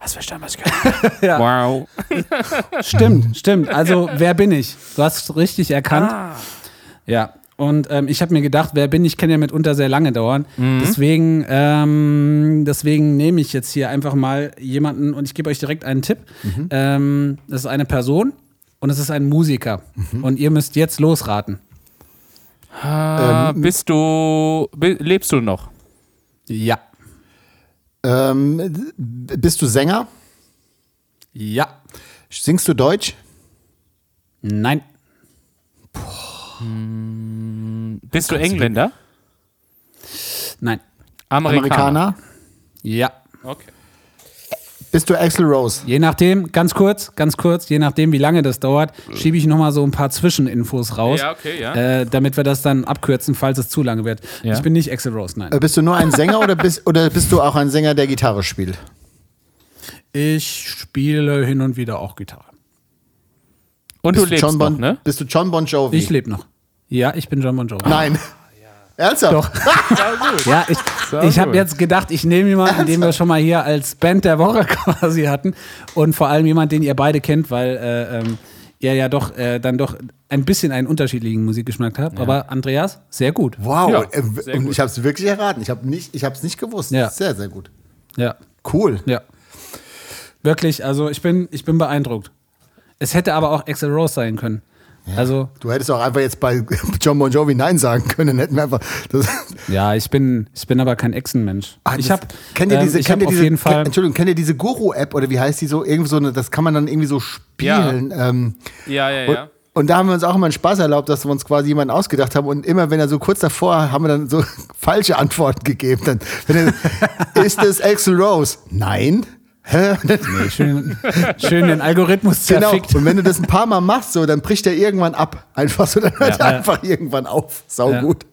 Hast du verstanden, was ich kann? Ja. Wow. Stimmt, stimmt. Also, wer bin ich? Du hast es richtig erkannt. Ah. Ja. Und ähm, ich habe mir gedacht, wer bin ich, kann ja mitunter sehr lange dauern. Mhm. Deswegen, ähm, deswegen nehme ich jetzt hier einfach mal jemanden und ich gebe euch direkt einen Tipp. Mhm. Ähm, das ist eine Person und es ist ein Musiker. Mhm. Und ihr müsst jetzt losraten. Ah, bist du, lebst du noch? Ja. Ähm, bist du Sänger? Ja. Singst du Deutsch? Nein. Bist du Engländer? Nein. Amerikaner. Amerikaner? Ja. Okay. Bist du Axel Rose? Je nachdem, ganz kurz, ganz kurz, je nachdem, wie lange das dauert, schiebe ich nochmal so ein paar Zwischeninfos raus, Ja, okay, ja. äh, damit wir das dann abkürzen, falls es zu lange wird. Ja. Ich bin nicht Axel Rose, nein. Äh, Bist du nur ein Sänger oder bist, oder bist du auch ein Sänger, der Gitarre spielt? Ich spiele hin und wieder auch Gitarre. Und du Bist lebst John noch, bon, ne? Bist du John Bon Jovi? Ich lebe noch. Ja, ich bin John Bon Jovi. Nein. Ernsthaft? Doch. Ja, ich, ich habe jetzt gedacht, ich nehme jemanden, den wir schon mal hier als Band der Woche quasi hatten. Und vor allem jemanden, den ihr beide kennt, weil äh, ähm, ihr ja doch äh, dann doch ein bisschen einen unterschiedlichen Musikgeschmack habt. Aber Andreas, sehr gut. Wow. Ja, äh, sehr und gut. ich habe es wirklich erraten. Ich habe nicht, ich habe es nicht gewusst. Ja. Sehr, sehr gut. Ja, Cool. ja. Wirklich, also ich bin, ich bin beeindruckt. Es hätte aber auch Axel Rose sein können. Also, Du hättest auch einfach jetzt bei John Bon Jovi Nein sagen können. Dann hätten wir einfach. Das, ja, ich bin, ich bin aber kein Echsenmensch. Ah, ich habe kennt ihr diese, ich kennt hab ihr auf diese, jeden Fall. Kennt, Entschuldigung, kennt ihr diese Guru-App oder wie heißt die so? Irgendwie so eine, das kann man dann irgendwie so spielen. Ähm, Ja, ja, und, ja. und da haben wir uns auch immer einen Spaß erlaubt, dass wir uns quasi jemanden ausgedacht haben. Und immer, wenn er so kurz davor, haben wir dann so falsche Antworten gegeben. Dann, wenn er, ist es Axel Rose? Nein. Hä? Nee, schön, schön den Algorithmus Genau. zerfickt. Und wenn du das ein paar Mal machst, so, dann bricht er irgendwann ab. Einfach so, dann hört er Ja. einfach irgendwann auf. Sau Ja. gut.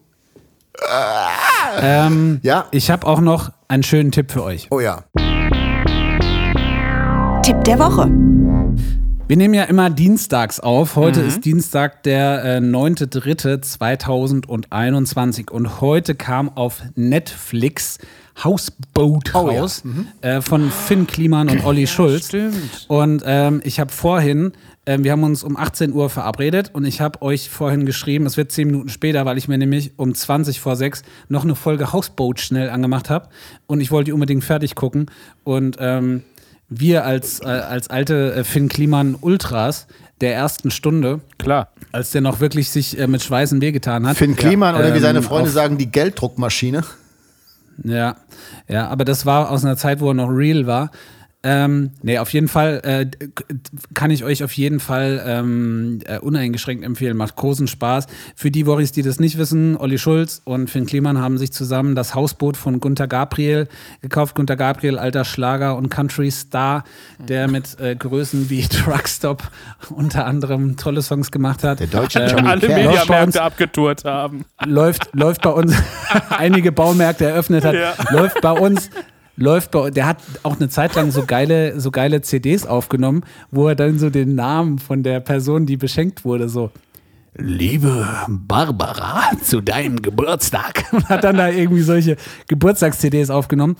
Ähm, Ja. Ich habe auch noch einen schönen Tipp für euch. Oh ja. Tipp der Woche. Wir nehmen ja immer dienstags auf. Heute Mhm. ist Dienstag, der äh, 9.3.2021. Und heute kam auf Netflix Houseboat Oh ja. raus äh, von Finn Kliman und Olli Schulz. stimmt. Und ähm, ich habe vorhin, ähm, wir haben uns um 18 Uhr verabredet und ich habe euch vorhin geschrieben, es wird 10 Minuten später, weil ich mir nämlich um 20 vor 6 noch eine Folge Houseboat schnell angemacht habe und ich wollte die unbedingt fertig gucken. Und ähm, wir als, äh, als alte äh, Finn Kliman Ultras der ersten Stunde, Klar. als der noch wirklich sich äh, mit Schweißen wehgetan hat. Finn Kliman oder wie ähm, seine Freunde auf- sagen, die Gelddruckmaschine. Ja, ja, aber das war aus einer Zeit, wo er noch real war. Ähm, nee, auf jeden Fall äh, kann ich euch auf jeden Fall ähm, äh, uneingeschränkt empfehlen. Macht großen Spaß. Für die Woris, die das nicht wissen, Olli Schulz und Finn Kliman haben sich zusammen das Hausboot von Gunter Gabriel gekauft. Gunter Gabriel, alter Schlager und Country-Star, der mit äh, Größen wie Truckstop unter anderem tolle Songs gemacht hat. Der deutsche Ähm, Johnny Alle Cash. läuft bei uns- Mediamärkte abgetourt haben. läuft, läuft bei uns einige Baumärkte eröffnet hat, Ja. läuft bei uns. Läuft bei, der hat auch eine Zeit lang so geile, so geile CDs aufgenommen, wo er dann so den Namen von der Person, die beschenkt wurde, so Liebe Barbara, zu deinem Geburtstag. Und hat dann da irgendwie solche Geburtstags-CDs aufgenommen.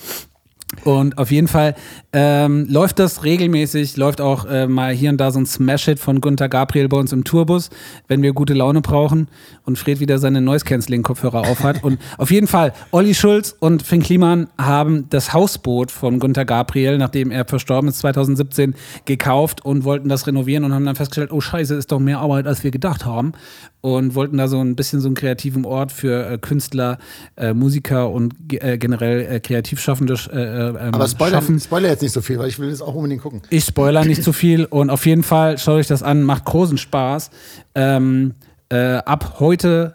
Und auf jeden Fall ähm, läuft das regelmäßig, läuft auch äh, mal hier und da so ein Smash-Hit von Gunter Gabriel bei uns im Tourbus, wenn wir gute Laune brauchen und Fred wieder seine Noise-Canceling-Kopfhörer aufhat. Und auf jeden Fall, Olli Schulz und Finn Kliman haben das Hausboot von Gunter Gabriel, nachdem er verstorben ist, 2017, gekauft und wollten das renovieren und haben dann festgestellt, oh scheiße, ist doch mehr Arbeit, als wir gedacht haben. Und wollten da so ein bisschen so einen kreativen Ort für äh, Künstler, äh, Musiker und äh, generell äh, Kreativschaffende äh, äh, ähm, Aber Spoiler, schaffen. Spoiler jetzt nicht so viel, weil ich will das auch unbedingt gucken. Ich spoiler nicht zu viel und auf jeden Fall schaut euch das an, macht großen Spaß. Ähm, äh, ab heute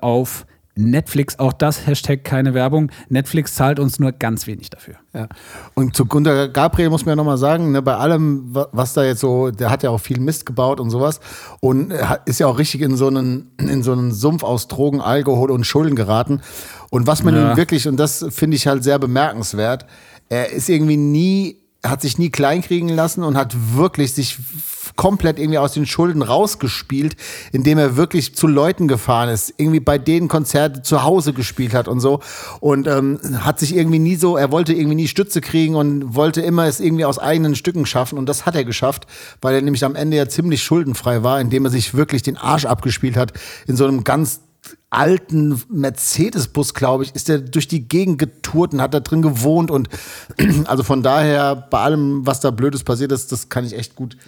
auf Netflix, auch das Hashtag keine Werbung. Netflix zahlt uns nur ganz wenig dafür. Ja. Und zu Gunter Gabriel muss man ja nochmal sagen, ne, bei allem, wa- was da jetzt so, der hat ja auch viel Mist gebaut und sowas und hat- ist ja auch richtig in so einen, in so einen Sumpf aus Drogen, Alkohol und Schulden geraten. Und was man Ja. ihm wirklich, und das finde ich halt sehr bemerkenswert, er ist irgendwie nie, hat sich nie kleinkriegen lassen und hat wirklich sich komplett irgendwie aus den Schulden rausgespielt, indem er wirklich zu Leuten gefahren ist, irgendwie bei denen Konzerte zu Hause gespielt hat und so. Und ähm, hat sich irgendwie nie so, er wollte irgendwie nie Stütze kriegen und wollte immer es irgendwie aus eigenen Stücken schaffen. Und das hat er geschafft, weil er nämlich am Ende ja ziemlich schuldenfrei war, indem er sich wirklich den Arsch abgespielt hat. In so einem ganz alten Mercedes-Bus, glaube ich, ist er durch die Gegend getourt und hat da drin gewohnt. Und also von daher bei allem, was da Blödes passiert ist, das kann ich echt gut.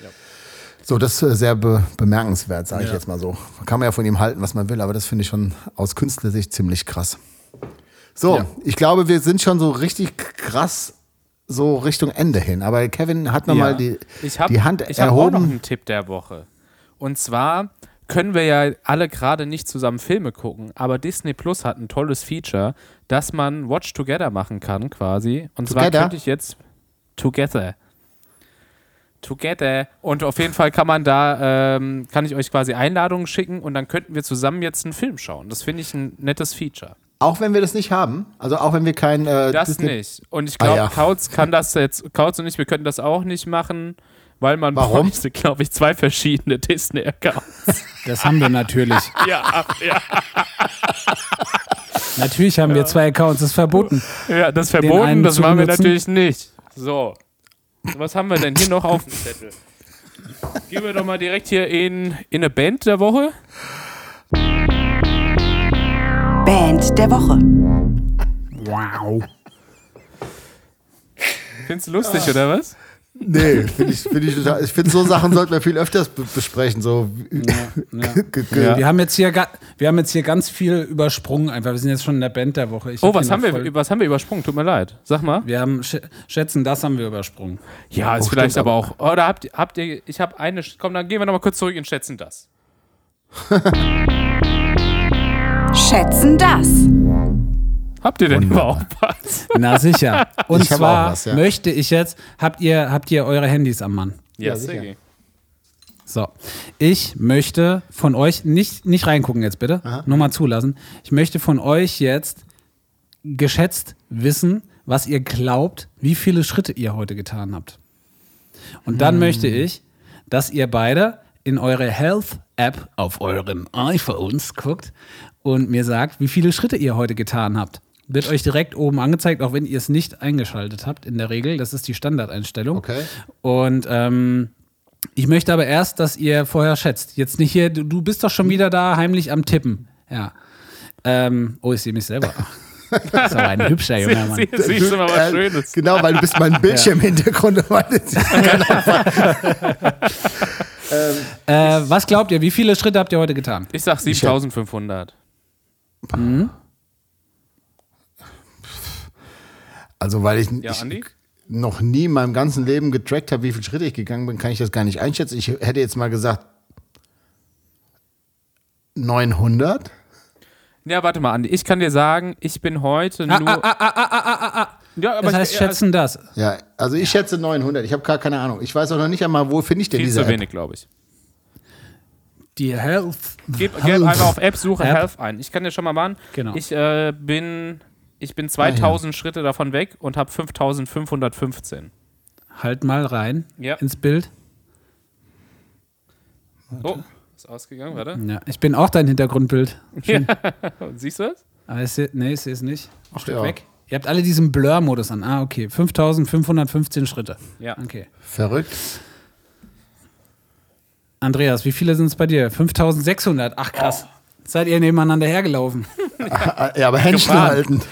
So, das ist sehr be bemerkenswert, sage ich jetzt mal so. Kann man ja von ihm halten, was man will, aber das finde ich schon aus Künstlersicht ziemlich krass. So, ich glaube, wir sind schon so richtig krass so Richtung Ende hin. Aber Kevin hat nochmal die, ich hab, die Hand ich hab auch noch erhoben. einen Tipp der Woche. Und zwar können wir ja alle gerade nicht zusammen Filme gucken, aber Disney Plus hat ein tolles Feature, dass man Watch Together machen kann quasi. Und zwar Together? könnte ich jetzt Together. Together. Und auf jeden Fall kann man da, ähm, kann ich euch quasi Einladungen schicken und dann könnten wir zusammen jetzt einen Film schauen. Das finde ich ein nettes Feature. Auch wenn wir das nicht haben? Also auch wenn wir kein äh, Das Disney- nicht. Und ich Ah, glaube, ja. Kautz kann das jetzt, Kautz und ich, wir könnten das auch nicht machen, weil man Warum? bräuchte, glaube ich, zwei verschiedene Disney-Accounts. Das haben wir natürlich. ja, ja, natürlich haben wir zwei Accounts, das ist verboten. ja, das ist verboten, das machen wir natürlich nicht. So. Was haben wir denn hier noch auf dem Zettel? Gehen wir doch mal direkt hier in, in eine Band der Woche. Band der Woche. Wow. Findest du lustig, oder was? Nee, finde ich, find ich total. Ich finde, so Sachen sollten wir viel öfters be besprechen. So. Ja. Ge- Ja. Wir, haben jetzt hier wir haben jetzt hier ganz viel übersprungen einfach. Wir sind jetzt schon in der Band der Woche. Ich Oh, hab was haben, wir, was haben wir übersprungen? Tut mir leid. Sag mal. Wir haben Sch schätzen, das haben wir übersprungen. Ja, ist Oh, vielleicht aber auch. Oder habt, ihr- habt ihr. Ich habe eine. Komm, dann gehen wir nochmal kurz zurück und schätzen das. Schätzen das. Habt ihr denn Wunderbar. überhaupt was? Na sicher. Und Ich zwar was, ja. möchte ich jetzt, habt ihr, habt ihr eure Handys am Mann? Ja, sicher. So, ich möchte von euch, nicht, nicht reingucken jetzt bitte, nur mal zulassen. Ich möchte von euch jetzt geschätzt wissen, was ihr glaubt, wie viele Schritte ihr heute getan habt. Und dann möchte ich, dass ihr beide in eure Health-App auf euren iPhones guckt und mir sagt, wie viele Schritte ihr heute getan habt. Wird euch direkt oben angezeigt, auch wenn ihr es nicht eingeschaltet habt, in der Regel. Das ist die Standardeinstellung. Okay. Und ähm, ich möchte aber erst, dass ihr vorher schätzt. Jetzt nicht hier, du, du bist doch schon wieder da heimlich am Tippen. Ja. Ähm, oh, ich sehe mich selber. Das ist aber ein hübscher junger Mann. Sie, siehst du mal was Äh, Schönes. Genau, weil du bist mein Bildschirmhintergrund. weil das- Äh, was glaubt ihr, wie viele Schritte habt ihr heute getan? Ich sag 7500. Also, weil ich, Ja, ich noch nie in meinem ganzen Leben getrackt habe, wie viele Schritte ich gegangen bin, kann ich das gar nicht einschätzen. Ich hätte jetzt mal gesagt 900. Ja, warte mal, Andi. Ich kann dir sagen, ich bin heute nur. Ja, aber Das ich- heißt, ja, schätzen das. Ja, also ich schätze 900. Ich habe gar keine Ahnung. Ich weiß auch noch nicht einmal, wo finde ich denn Viel diese zu wenig, glaube ich. Die Health. Gib, gib einfach auf App-Suche App. Health ein. Ich kann dir schon mal machen. Genau. Ich äh, bin. Ich bin 2000 Schritte davon weg und habe 5515. Halt mal rein Ja. ins Bild. Oh, ist ausgegangen, warte. Ja, ich bin auch dein Hintergrundbild. Siehst du das? Ah, ich seh, nee, ich sehe es nicht. Stück ja. weg. Ihr habt alle diesen Blur-Modus an. Ah, okay. 5515 Schritte. Ja. Okay. Verrückt. Andreas, wie viele sind es bei dir? 5600. Ach krass. Seid ihr nebeneinander hergelaufen? Ah, Ja, aber Händchen halten.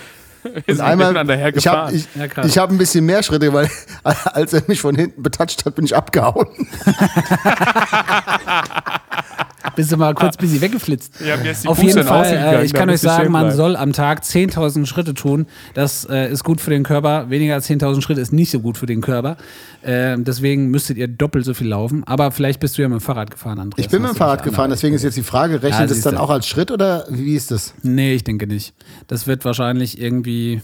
Wir sind Einmal, ich habe ich, Ja, ich hab ein bisschen mehr Schritte, weil als er mich von hinten betatscht hat, bin ich abgehauen. Bist du mal kurz ein bisschen weggeflitzt? Ja, mir ist die Auf Puste jeden Fall, äh, ich kann euch sagen, man bleiben. soll am Tag 10.000 Schritte tun. Das äh, ist gut für den Körper. Weniger als 10.000 Schritte ist nicht so gut für den Körper. Äh, deswegen müsstet ihr doppelt so viel laufen. Aber vielleicht bist du ja mit dem Fahrrad gefahren, Andreas. Ich bin mit dem Fahrrad gefahren, deswegen ist jetzt die Frage, Ja, rechnet es siehst dann auch als Schritt oder wie ist das? Nee, ich denke nicht. Das wird wahrscheinlich irgendwie.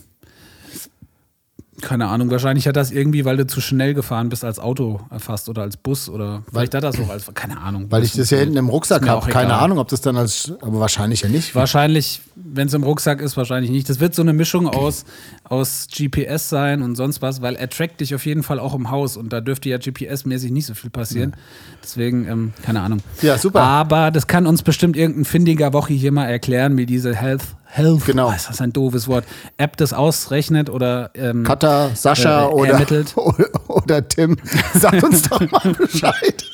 Keine Ahnung, wahrscheinlich hat das irgendwie, weil du zu schnell gefahren bist, als Auto erfasst oder als Bus oder vielleicht hat das auch als. Keine Ahnung. Weil ich das ja hinten im Rucksack habe. Keine egal. Ahnung, ob das dann als, aber wahrscheinlich ja nicht. Wahrscheinlich, wenn es im Rucksack ist, wahrscheinlich nicht. Das wird so eine Mischung aus, aus GPS sein und sonst was, weil er trackt dich auf jeden Fall auch im Haus und da dürfte ja GPS-mäßig nicht so viel passieren. Deswegen, ähm, keine Ahnung. Ja, super. Aber das kann uns bestimmt irgendein findiger Woche hier mal erklären, wie diese Health, Health, Genau. oh, ist das ein doofes Wort, App das ausrechnet oder ähm, Katha, Sascha Äh, oder, ermittelt. oder, oder Tim, sagt uns doch mal Bescheid.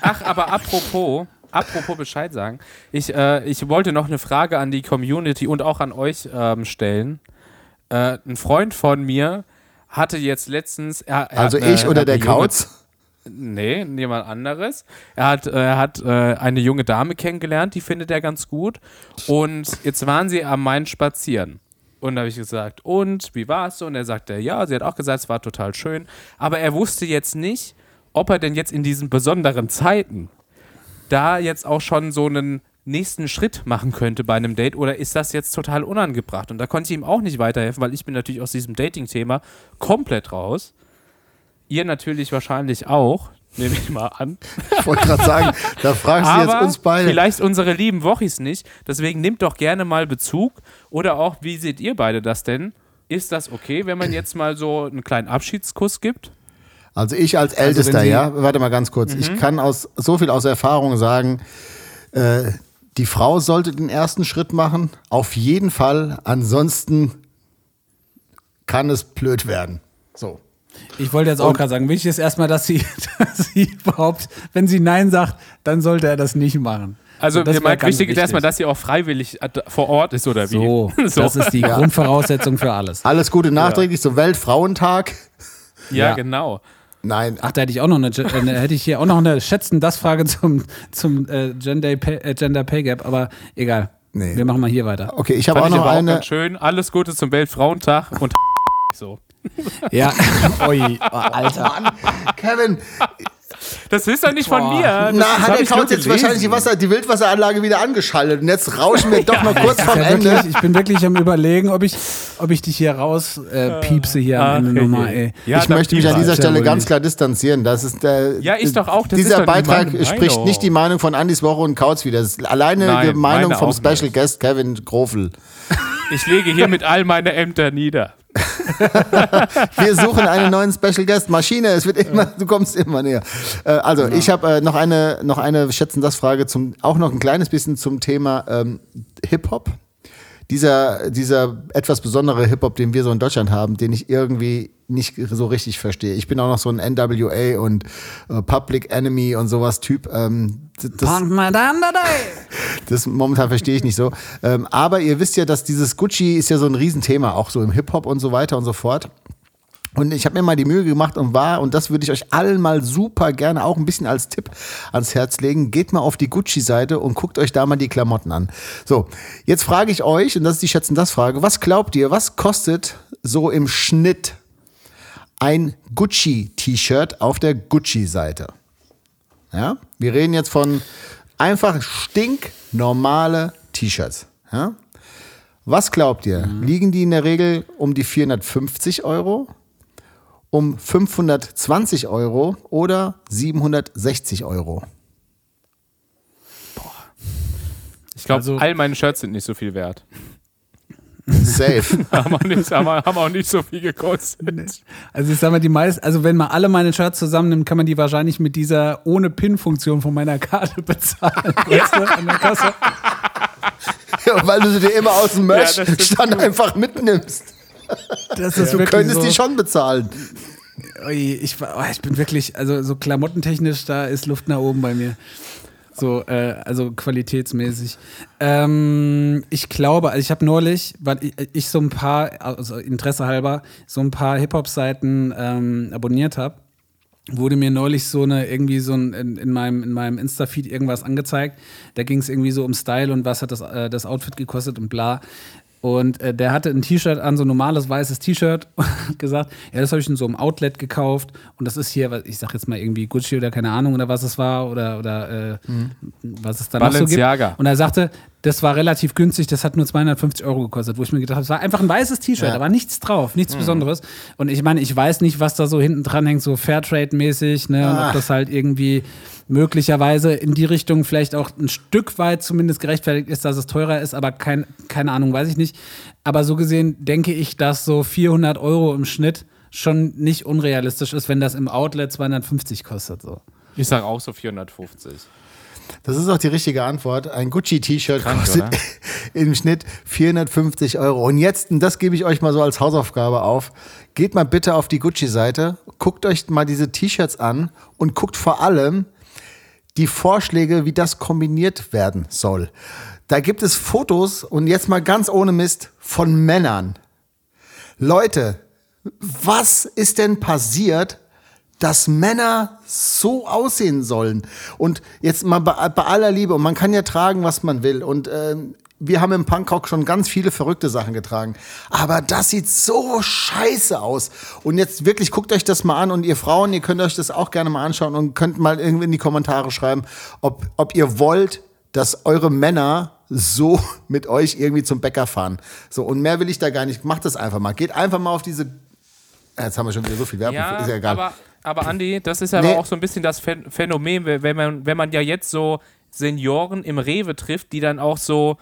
Ach, aber apropos, apropos Bescheid sagen, ich, äh, ich wollte noch eine Frage an die Community und auch an euch ähm, stellen. Äh, ein Freund von mir hatte jetzt letztens. Er, er Also hat ich oder der Kauz? Nee, jemand anderes. Er hat, äh, er hat äh, eine junge Dame kennengelernt, die findet er ganz gut. Und jetzt waren sie am Main spazieren. Und da habe ich gesagt, und wie war es so? Und er sagte, ja, sie hat auch gesagt, es war total schön. Aber er wusste jetzt nicht, ob er denn jetzt in diesen besonderen Zeiten da jetzt auch schon so einen nächsten Schritt machen könnte bei einem Date oder ist das jetzt total unangebracht? Und da konnte ich ihm auch nicht weiterhelfen, weil ich bin natürlich aus diesem Dating-Thema komplett raus. Ihr natürlich wahrscheinlich auch. Nehme ich mal an. Ich wollte gerade sagen, da fragst du jetzt uns beide. vielleicht unsere lieben Wochis nicht. Deswegen nehmt doch gerne mal Bezug. Oder auch, wie seht ihr beide das denn? Ist das okay, wenn man jetzt mal so einen kleinen Abschiedskuss gibt? Also ich als Ältester, wenn Sie- ja, warte mal ganz kurz. Mhm. Ich kann aus so viel aus Erfahrung sagen, äh, die Frau sollte den ersten Schritt machen, auf jeden Fall. Ansonsten kann es blöd werden. So. Ich wollte jetzt auch gerade sagen, wichtig ist erstmal, dass sie, dass sie überhaupt, wenn sie Nein sagt, dann sollte er das nicht machen. Also, das ihr wär meint, wichtig ist erstmal, dass sie auch freiwillig vor Ort ist, oder wie? So, das ist die Grundvoraussetzung für alles. Alles Gute nachträglich zum Weltfrauentag. ja, Ja. genau. Nein, Ach, da hätte ich auch noch eine, äh, hätte ich hier auch noch eine schätzen das Frage zum, zum äh, Gender, Pay, äh, Gender Pay Gap, aber egal. Nee. Wir machen mal hier weiter. okay, ich habe auch noch auch eine. ganz schön. Alles Gute zum Weltfrauentag und so. Ja, oi, oh, Alter. Mann, Kevin, Das ist doch nicht von Boah. mir. Das, na, das hat der Couch jetzt wahrscheinlich die, Wasser, die Wildwasseranlage wieder angeschaltet und jetzt rauschen wir doch noch kurz Ja, vorm Ende. wirklich, ich bin wirklich am überlegen, ob ich, ob ich dich hier raus äh, piepse hier am Ach, Ende hey, nochmal, ey. Ja, ich möchte mich an dieser ja Stelle wohl ganz klar distanzieren. Das ist der, Ja, ich doch auch. Das ist dieser Beitrag spricht Meinung. nicht die Meinung von Andys Woche und Kautz wieder. Das ist alleine Nein, die Meinung vom Special nicht. Guest Kevin Grofel. Ich lege hiermit all meine Ämter nieder. Wir suchen einen neuen Special Guest. Maschine, es wird immer, du kommst immer näher. Äh, also, ich habe äh, noch eine, noch eine schätzen das Frage zum, auch noch ein kleines bisschen zum Thema ähm, Hip Hop. Dieser, dieser etwas besondere Hip Hop, den wir so in Deutschland haben, den ich irgendwie nicht so richtig verstehe. Ich bin auch noch so ein NWA und äh, Public Enemy und sowas Typ. Ähm, das, das momentan verstehe ich nicht so. Ähm, aber ihr wisst ja, dass dieses Gucci ist ja so ein Riesenthema, auch so im Hip-Hop und so weiter und so fort. Und ich habe mir mal die Mühe gemacht und war, und das würde ich euch allen mal super gerne auch ein bisschen als Tipp ans Herz legen, geht mal auf die Gucci-Seite und guckt euch da mal die Klamotten an. So, jetzt frage ich euch, und das ist die Schätzen-Das-Frage, was glaubt ihr, was kostet so im Schnitt ein Gucci-T-Shirt auf der Gucci-Seite? Ja, wir reden jetzt von einfach stinknormale T-Shirts. Ja? Was glaubt ihr? Liegen die in der Regel um die 450 Euro, um 520 Euro oder 760 Euro? Ich glaube, Also- all meine Shirts sind nicht so viel wert. Safe. haben, auch nicht, haben, haben auch nicht so viel gekostet. Also ich sag mal, die meisten, also wenn man alle meine Shirts zusammennimmt, kann man die wahrscheinlich mit dieser ohne Pin-Funktion von meiner Karte bezahlen. Weißt du, an der Kasse. ja, weil du sie dir immer aus dem Ja, Merch-Stand einfach mitnimmst. Das ist Du könntest so, die schon bezahlen. Ich, oh, ich bin wirklich, also so klamottentechnisch, da ist Luft nach oben bei mir. So, äh, also qualitätsmäßig. Ähm, ich glaube, also ich habe neulich, weil ich, ich so ein paar, also Interesse halber, so ein paar Hip-Hop-Seiten ähm, abonniert habe, wurde mir neulich so eine, irgendwie so ein, in, in meinem, in meinem Insta-Feed irgendwas angezeigt. Da ging es irgendwie so um Style und was hat das, äh, das Outfit gekostet und bla. Und äh, der hatte ein T-Shirt an, so ein normales weißes T-Shirt und hat gesagt, ja, das habe ich in so einem Outlet gekauft und das ist hier, was- ich sag jetzt mal irgendwie Gucci oder keine Ahnung oder was es war oder, oder äh, was es da noch so gibt. Und er sagte, das war relativ günstig, das hat nur 250 Euro gekostet, wo ich mir gedacht habe, es war einfach ein weißes T-Shirt, Ja. da war nichts drauf, nichts Besonderes. Und ich meine, ich weiß nicht, was da so hinten dran hängt, so Fairtrade-mäßig, ne, und ob das halt irgendwie möglicherweise in die Richtung vielleicht auch ein Stück weit zumindest gerechtfertigt ist, dass es teurer ist, aber kein, keine Ahnung, weiß ich nicht. Aber so gesehen denke ich, dass so 400 Euro im Schnitt schon nicht unrealistisch ist, wenn das im Outlet 250 kostet. So. Ich sage auch so 450. Das ist auch die richtige Antwort. Ein Gucci-T-Shirt kostet oder? im Schnitt 450 Euro. Und jetzt, und das gebe ich euch mal so als Hausaufgabe auf, geht mal bitte auf die Gucci-Seite, guckt euch mal diese T-Shirts an und guckt vor allem die Vorschläge, wie das kombiniert werden soll. Da gibt es Fotos und jetzt mal ganz ohne Mist von Männern. Leute, was ist denn passiert, dass Männer so aussehen sollen? Und jetzt mal bei, bei aller Liebe, und man kann ja tragen, was man will. Und ähm, wir haben im Punkrock schon ganz viele verrückte Sachen getragen. Aber das sieht so scheiße aus. Und jetzt wirklich guckt euch das mal an und ihr Frauen, ihr könnt euch das auch gerne mal anschauen und könnt mal irgendwie in die Kommentare schreiben, ob, ob ihr wollt, dass eure Männer so mit euch irgendwie zum Bäcker fahren. So, und mehr will ich da gar nicht. Macht das einfach mal. Geht einfach mal auf diese. Jetzt haben wir schon wieder so viel Werbung. Ja, ist ja egal. aber aber Andi, das ist aber Nee. auch so ein bisschen das Phän- Phänomen, wenn man, wenn man ja jetzt so Senioren im Rewe trifft, die dann auch so,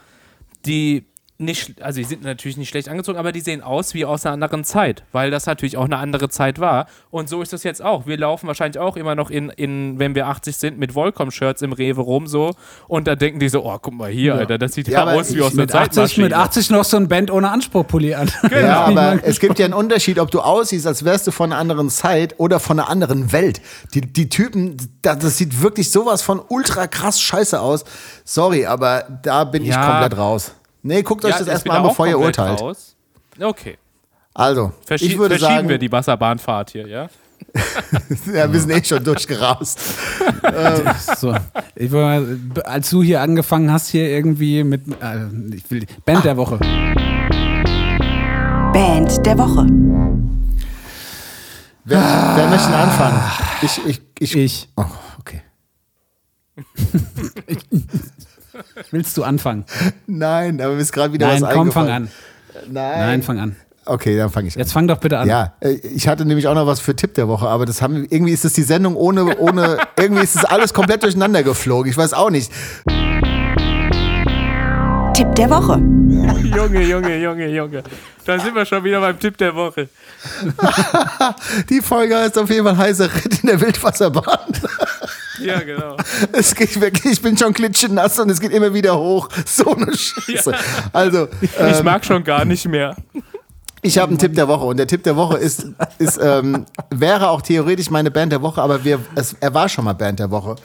die nicht, also die sind natürlich nicht schlecht angezogen, aber die sehen aus wie aus einer anderen Zeit, weil das natürlich auch eine andere Zeit war. Und so ist das jetzt auch. Wir laufen wahrscheinlich auch immer noch in, in wenn wir 80 sind, mit Volcom-Shirts im Rewe rum so und da denken die so, oh, guck mal hier, Alter, das sieht ja, Ja, aus wie ich aus einer Mit 80, Zeitmaschine. mit 80 noch so ein Band ohne Anspruchpulli an. Ja, aber es gibt ja einen Unterschied, ob du aussiehst, als wärst du von einer anderen Zeit oder von einer anderen Welt. Die, die Typen, das, sieht wirklich sowas von ultra krass scheiße aus. Sorry, aber da bin ich Ja. komplett raus. Nee, guckt euch Ja, das ich erstmal an, bevor ihr urteilt. raus. Okay. Also, Verschie ich würde verschieben sagen, wir die Wasserbahnfahrt hier, ja? ja, wir sind eh schon durchgerast. So. Ich will, mal- als du hier angefangen hast, hier irgendwie mit äh, ich will, Band der Woche. Band der Woche. Wer, wer möchte anfangen? Ich, ich, ich. Ich. Oh, okay. Willst du anfangen? Nein, aber mir ist gerade wieder Nein, was komm, fang eingefallen. an. Nein. Nein, fang an. Okay, dann fange ich an. Jetzt fang doch bitte an. Ja, äh, ich hatte nämlich auch noch was für Tipp der Woche, aber das haben irgendwie ist das die Sendung ohne ohne irgendwie ist das alles komplett durcheinander geflogen. Ich weiß auch nicht. Tipp der Woche. Junge, Junge, Junge, Junge. Da sind wir schon wieder beim Tipp der Woche. Die Folge heißt auf jeden Fall heißer Ritt in der Wildwasserbahn. Ja, genau. Es geht wirklich, ich bin schon klitschenass und es geht immer wieder hoch. So eine Scheiße. Also, Ich ähm, mag schon gar nicht mehr. Ich habe einen Tipp der Woche und der Tipp der Woche ist, ist ähm, wäre auch theoretisch meine Band der Woche, aber wir, es, er war schon mal Band der Woche.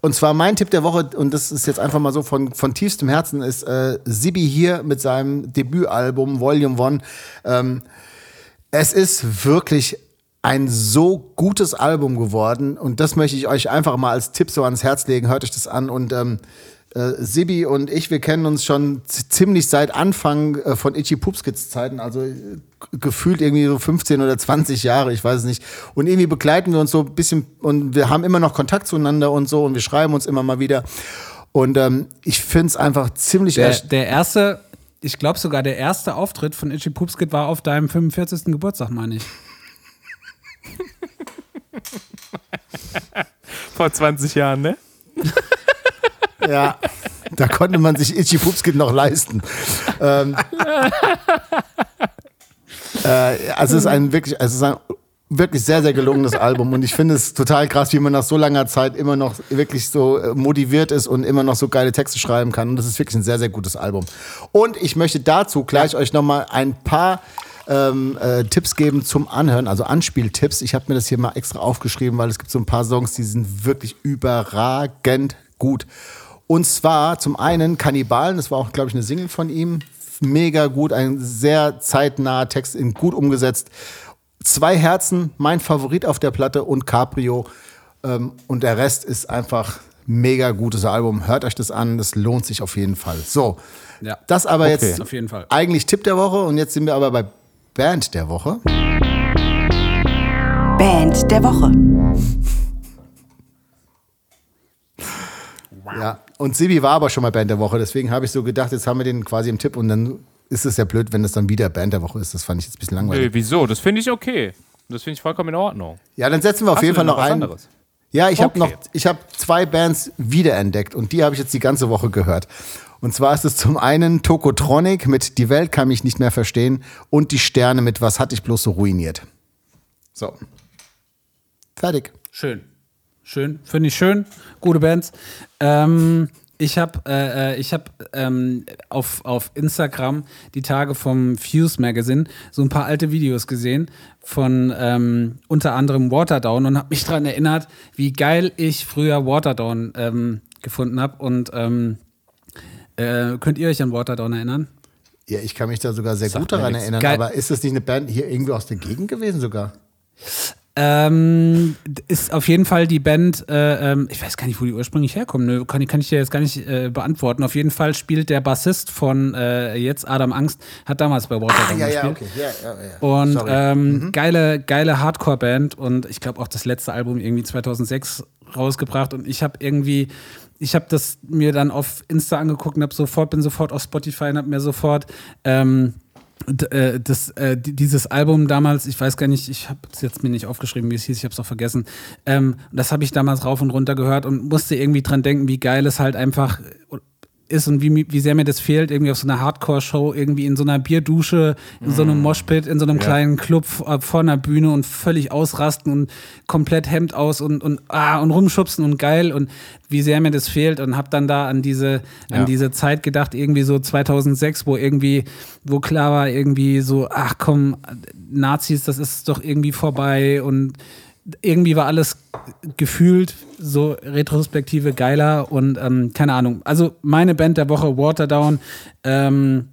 Und zwar mein Tipp der Woche, und das ist jetzt einfach mal so von, von tiefstem Herzen, ist äh, Sibi hier mit seinem Debütalbum Volume One. Ähm, es ist wirklich ein so gutes Album geworden und das möchte ich euch einfach mal als Tipp so ans Herz legen. Hört euch das an und ähm, äh, Sibi und ich, wir kennen uns schon ziemlich seit Anfang äh, von Itchy Poopskits Zeiten, also äh, gefühlt irgendwie so 15 oder 20 Jahre, ich weiß es nicht. Und irgendwie begleiten wir uns so ein bisschen und wir haben immer noch Kontakt zueinander und so und wir schreiben uns immer mal wieder. Und ähm, ich finde es einfach ziemlich Der, der erste, ich glaube sogar der erste Auftritt von Itchy Poopskit war auf deinem 45. Geburtstag, meine ich. Vor 20 Jahren, ne? Ja, da konnte man sich Itchy Pupskit noch leisten. ähm, äh, also es ist ein wirklich, es ist ein wirklich sehr, sehr gelungenes Album und ich finde es total krass, wie man nach so langer Zeit immer noch wirklich so äh, motiviert ist und immer noch so geile Texte schreiben kann und das ist wirklich ein sehr, sehr gutes Album. Und ich möchte dazu gleich euch nochmal ein paar ähm, äh, Tipps geben zum Anhören, also Anspieltipps. Ich habe mir das hier mal extra aufgeschrieben, weil es gibt so ein paar Songs, die sind wirklich überragend gut. Und zwar zum einen Kannibalen, das war auch, glaube ich, eine Single von ihm. Mega gut, ein sehr zeitnaher Text, in gut umgesetzt. Zwei Herzen, mein Favorit auf der Platte und Caprio. Ähm, und der Rest ist einfach mega gutes Album. Hört euch das an, das lohnt sich auf jeden Fall. So, Ja. das aber Okay. jetzt eigentlich Tipp der Woche und jetzt sind wir aber bei Band der Woche. Band der Woche. Ja, und Sibi war aber schon mal Band der Woche, deswegen habe ich so gedacht, jetzt haben wir den quasi im Tipp und dann ist es ja blöd, wenn das dann wieder Band der Woche ist. Das fand ich jetzt ein bisschen langweilig. Nö, wieso? Das finde ich okay. Das finde ich vollkommen in Ordnung. Ja, dann setzen wir auf Hast jeden Fall noch was einen. anderes? Ja, ich habe Okay. noch, ich habe zwei Bands wiederentdeckt und die habe ich jetzt die ganze Woche gehört. Und zwar ist es zum einen Tokotronic mit Die Welt kann mich nicht mehr verstehen und die Sterne mit Was hat dich bloß so ruiniert. So. Fertig. Schön. Schön. Finde ich schön. Gute Bands. Ähm, ich habe äh, äh, ich hab, ähm, auf, auf Instagram die Tage vom Fuse Magazine so ein paar alte Videos gesehen von ähm, unter anderem Waterdown und habe mich daran erinnert, wie geil ich früher Waterdown ähm, gefunden habe. Und ähm, äh, könnt ihr euch an Waterdown erinnern? Ja, ich kann mich da sogar sehr Sagt gut daran erinnern. Geil. Aber ist das nicht eine Band hier irgendwie aus der Gegend gewesen sogar? Ähm, ist auf jeden Fall die Band, äh, ähm, ich weiß gar nicht, wo die ursprünglich herkommen, ne? kann, kann ich dir jetzt gar nicht äh, beantworten. Auf jeden Fall spielt der Bassist von äh, jetzt Adam Angst, hat damals bei Waterdown gespielt. Ja, ja, ja. Und ähm, geile, geile Hardcore-Band und ich glaube auch das letzte Album irgendwie 2006 rausgebracht und ich habe irgendwie, ich habe das mir dann auf Insta angeguckt und hab sofort, bin sofort auf Spotify und habe mir sofort ähm, äh, das, äh, di- dieses Album damals, ich weiß gar nicht, ich habe es jetzt mir nicht aufgeschrieben, wie es hieß, ich habe es auch vergessen. Ähm, das habe ich damals rauf und runter gehört und musste irgendwie dran denken, wie geil es halt einfach ist und wie, wie sehr mir das fehlt, irgendwie auf so einer Hardcore-Show, irgendwie in so einer Bierdusche, in so einem Moshpit, in so einem kleinen Club v- vor einer Bühne und völlig ausrasten und komplett Hemd aus und, und, ah, und rumschubsen und geil und wie sehr mir das fehlt und habe dann da an diese, an Ja. diese Zeit gedacht, irgendwie so 2006, wo irgendwie, wo klar war, irgendwie so, ach komm, Nazis, das ist doch irgendwie vorbei und irgendwie war alles gefühlt so retrospektive geiler und ähm, keine Ahnung. Also meine Band der Woche Waterdown ähm,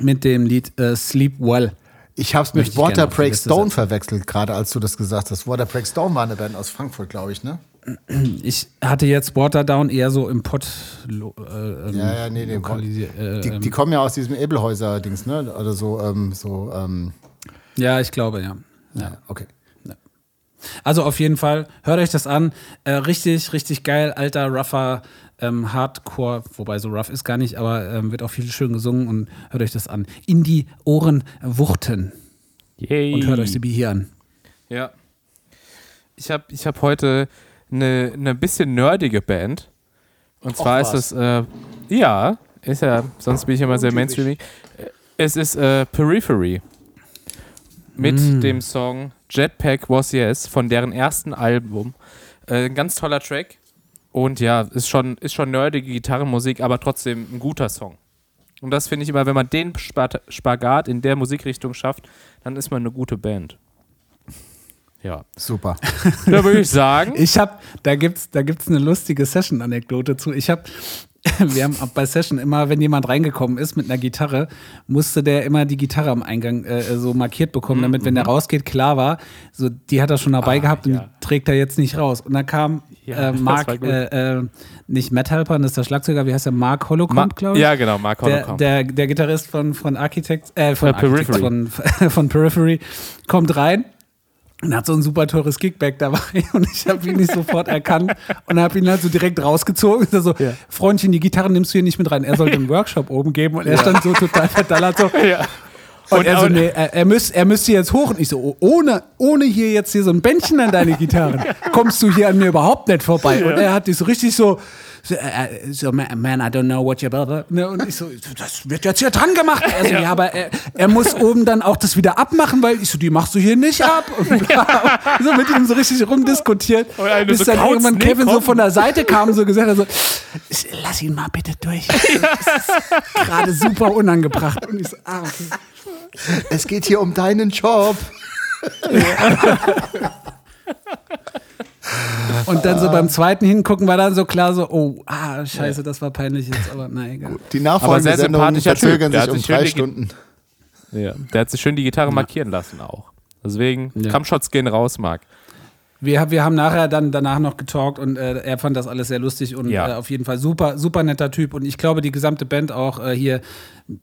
mit dem Lied äh, Sleep Well. Ich habe es mit Water Break Stone verwechselt, gerade als du das gesagt hast. Water Break Stone war eine Band aus Frankfurt, glaube ich, ne? Ich hatte jetzt Waterdown eher so im Pott äh, ähm, Ja, ja, nee, nee. Äh, Die, ähm, die kommen ja aus diesem Ebelhäuser-Dings, ne? Oder so, ähm, so, ähm, ja, ich glaube, ja. ja, okay. Also auf jeden Fall, hört euch das an. Äh, richtig, richtig geil, alter, rougher ähm, Hardcore, wobei so rough ist gar nicht, aber ähm, wird auch viel schön gesungen und hört euch das an. In die Ohren wuchten Yay. und hört euch die Bi hier an. Ja. Ich habe ich hab heute eine, eine bisschen nerdige Band. Und zwar ist es, äh, ja, ist ja, sonst bin ich immer sehr mainstreamig. Es ist äh, Periphery. Mit dem Song Jetpack Was Yes von deren ersten Album. Äh, ein ganz toller Track. Und ja, ist schon, ist schon nerdige Gitarrenmusik, aber trotzdem ein guter Song. Und das finde ich immer, wenn man den Spagat in der Musikrichtung schafft, dann ist man eine gute Band. Ja. Super. Da würde ich sagen. Ich habe, da gibt's, da gibt's eine lustige Session-Anekdote zu. Ich habe, wir haben bei Session immer, wenn jemand reingekommen ist mit einer Gitarre, musste der immer die Gitarre am Eingang äh, so markiert bekommen, damit, wenn der rausgeht, klar war, so die hat er schon dabei gehabt und ja. die trägt er jetzt nicht raus. Und dann kam Ja, äh, Mark, äh, äh, nicht Matt Halpern, das ist der Schlagzeuger, wie heißt der? Mark Holocomb, Ma glaube ich. ja, genau, Mark der, Holocomb. der, der Gitarrist von, von Architects, äh, von, Äh, Periphery. Architects von, von Periphery, kommt rein und hat so ein super teures Kickback dabei und ich habe ihn nicht sofort erkannt und habe ihn halt so direkt rausgezogen. Er so, Freundchen, die Gitarre nimmst du hier nicht mit rein. Er sollte einen Workshop oben geben und er stand so total verdallert so. ja. Und, Und- er so, und- nee, er, er, müsst, er müsste jetzt hoch. Und ich so, oh, ohne, ohne hier jetzt hier so ein Bändchen an deine Gitarren, kommst du hier an mir überhaupt nicht vorbei. Und er hat dich so richtig so, so, äh, so man, I don't know what you're blah. Ne? Und ich so, das wird jetzt hier dran gemacht. Er so, ja, aber er, er muss oben dann auch das wieder abmachen, weil ich so, die machst du hier nicht ab. Und so mit ihm so richtig rumdiskutiert. Bis so, dann irgendwann nee, Kevin so komm. von der Seite kam und so gesagt hat, so, lass ihn mal bitte durch. Das ist gerade super unangebracht. Und ich so, ah, okay. Es geht hier um deinen Job. Und dann so beim zweiten Hingucken war dann so klar so, oh, ah, scheiße, das war peinlich jetzt, aber na egal. Die nachfolgenden Sendungen verzögern Der sich hat um drei Stunden. ja. Der hat sich schön die Gitarre markieren lassen auch. Deswegen, Ja. Kampfshots gehen raus, Marc. Wir, wir haben nachher dann danach noch getalkt und äh, er fand das alles sehr lustig und Ja. äh, auf jeden Fall super, super netter Typ. Und ich glaube, die gesamte Band auch äh, hier,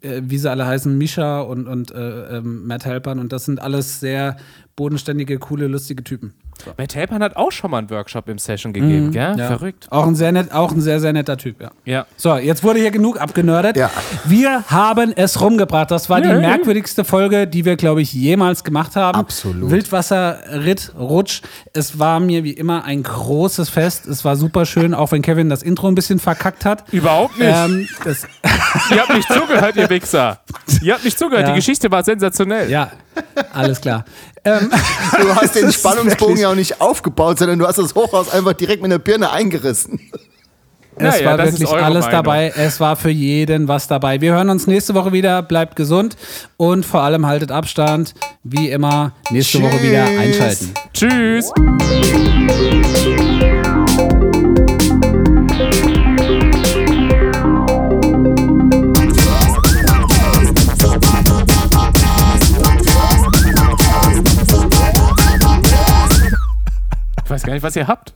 äh, wie sie alle heißen, Misha und, und äh, ähm, Matt Helpern und das sind alles sehr bodenständige, coole, lustige Typen. Matt Helpern hat auch schon mal einen Workshop im Session gegeben, gell? Mhm. Ja. Verrückt. Auch ein sehr nett, auch ein sehr, sehr netter Typ, ja. Ja. So, jetzt wurde hier genug abgenördet. Ja. Wir haben es rumgebracht. Das war die merkwürdigste Folge, die wir, glaube ich, jemals gemacht haben. Absolut. Wildwasser, Ritt, Rutsch. Es war mir wie immer ein großes Fest. Es war super schön, auch wenn Kevin das Intro ein bisschen verkackt hat. Überhaupt nicht. Ähm, das, Ihr habt nicht zugehört, ihr Wichser. Ihr habt nicht zugehört. Ja. Die Geschichte war sensationell. ja, alles klar. Ähm, Du hast den Spannungsbogen ja auch nicht aufgebaut, sondern du hast das Hochhaus einfach direkt mit einer Birne eingerissen. Es Naja, war wirklich alles Meinung. dabei. Es war für jeden was dabei. Wir hören uns nächste Woche wieder. Bleibt gesund und vor allem haltet Abstand. Wie immer, nächste Woche wieder Tschüss. einschalten. Tschüss. Weiß gar nicht, was ihr habt.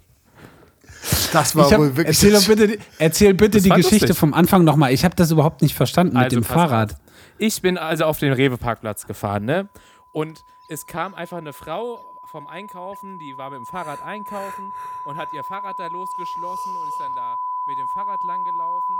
Das war hab, wohl wirklich. erzähl, bitte, erzähl bitte die Geschichte lustig. vom Anfang nochmal. Ich habe das überhaupt nicht verstanden mit Also, dem pass Fahrrad. auf. Ich bin also auf den Rewe-Parkplatz gefahren, ne? Und es kam einfach eine Frau vom Einkaufen, die war mit dem Fahrrad einkaufen und hat ihr Fahrrad da losgeschlossen und ist dann da mit dem Fahrrad langgelaufen.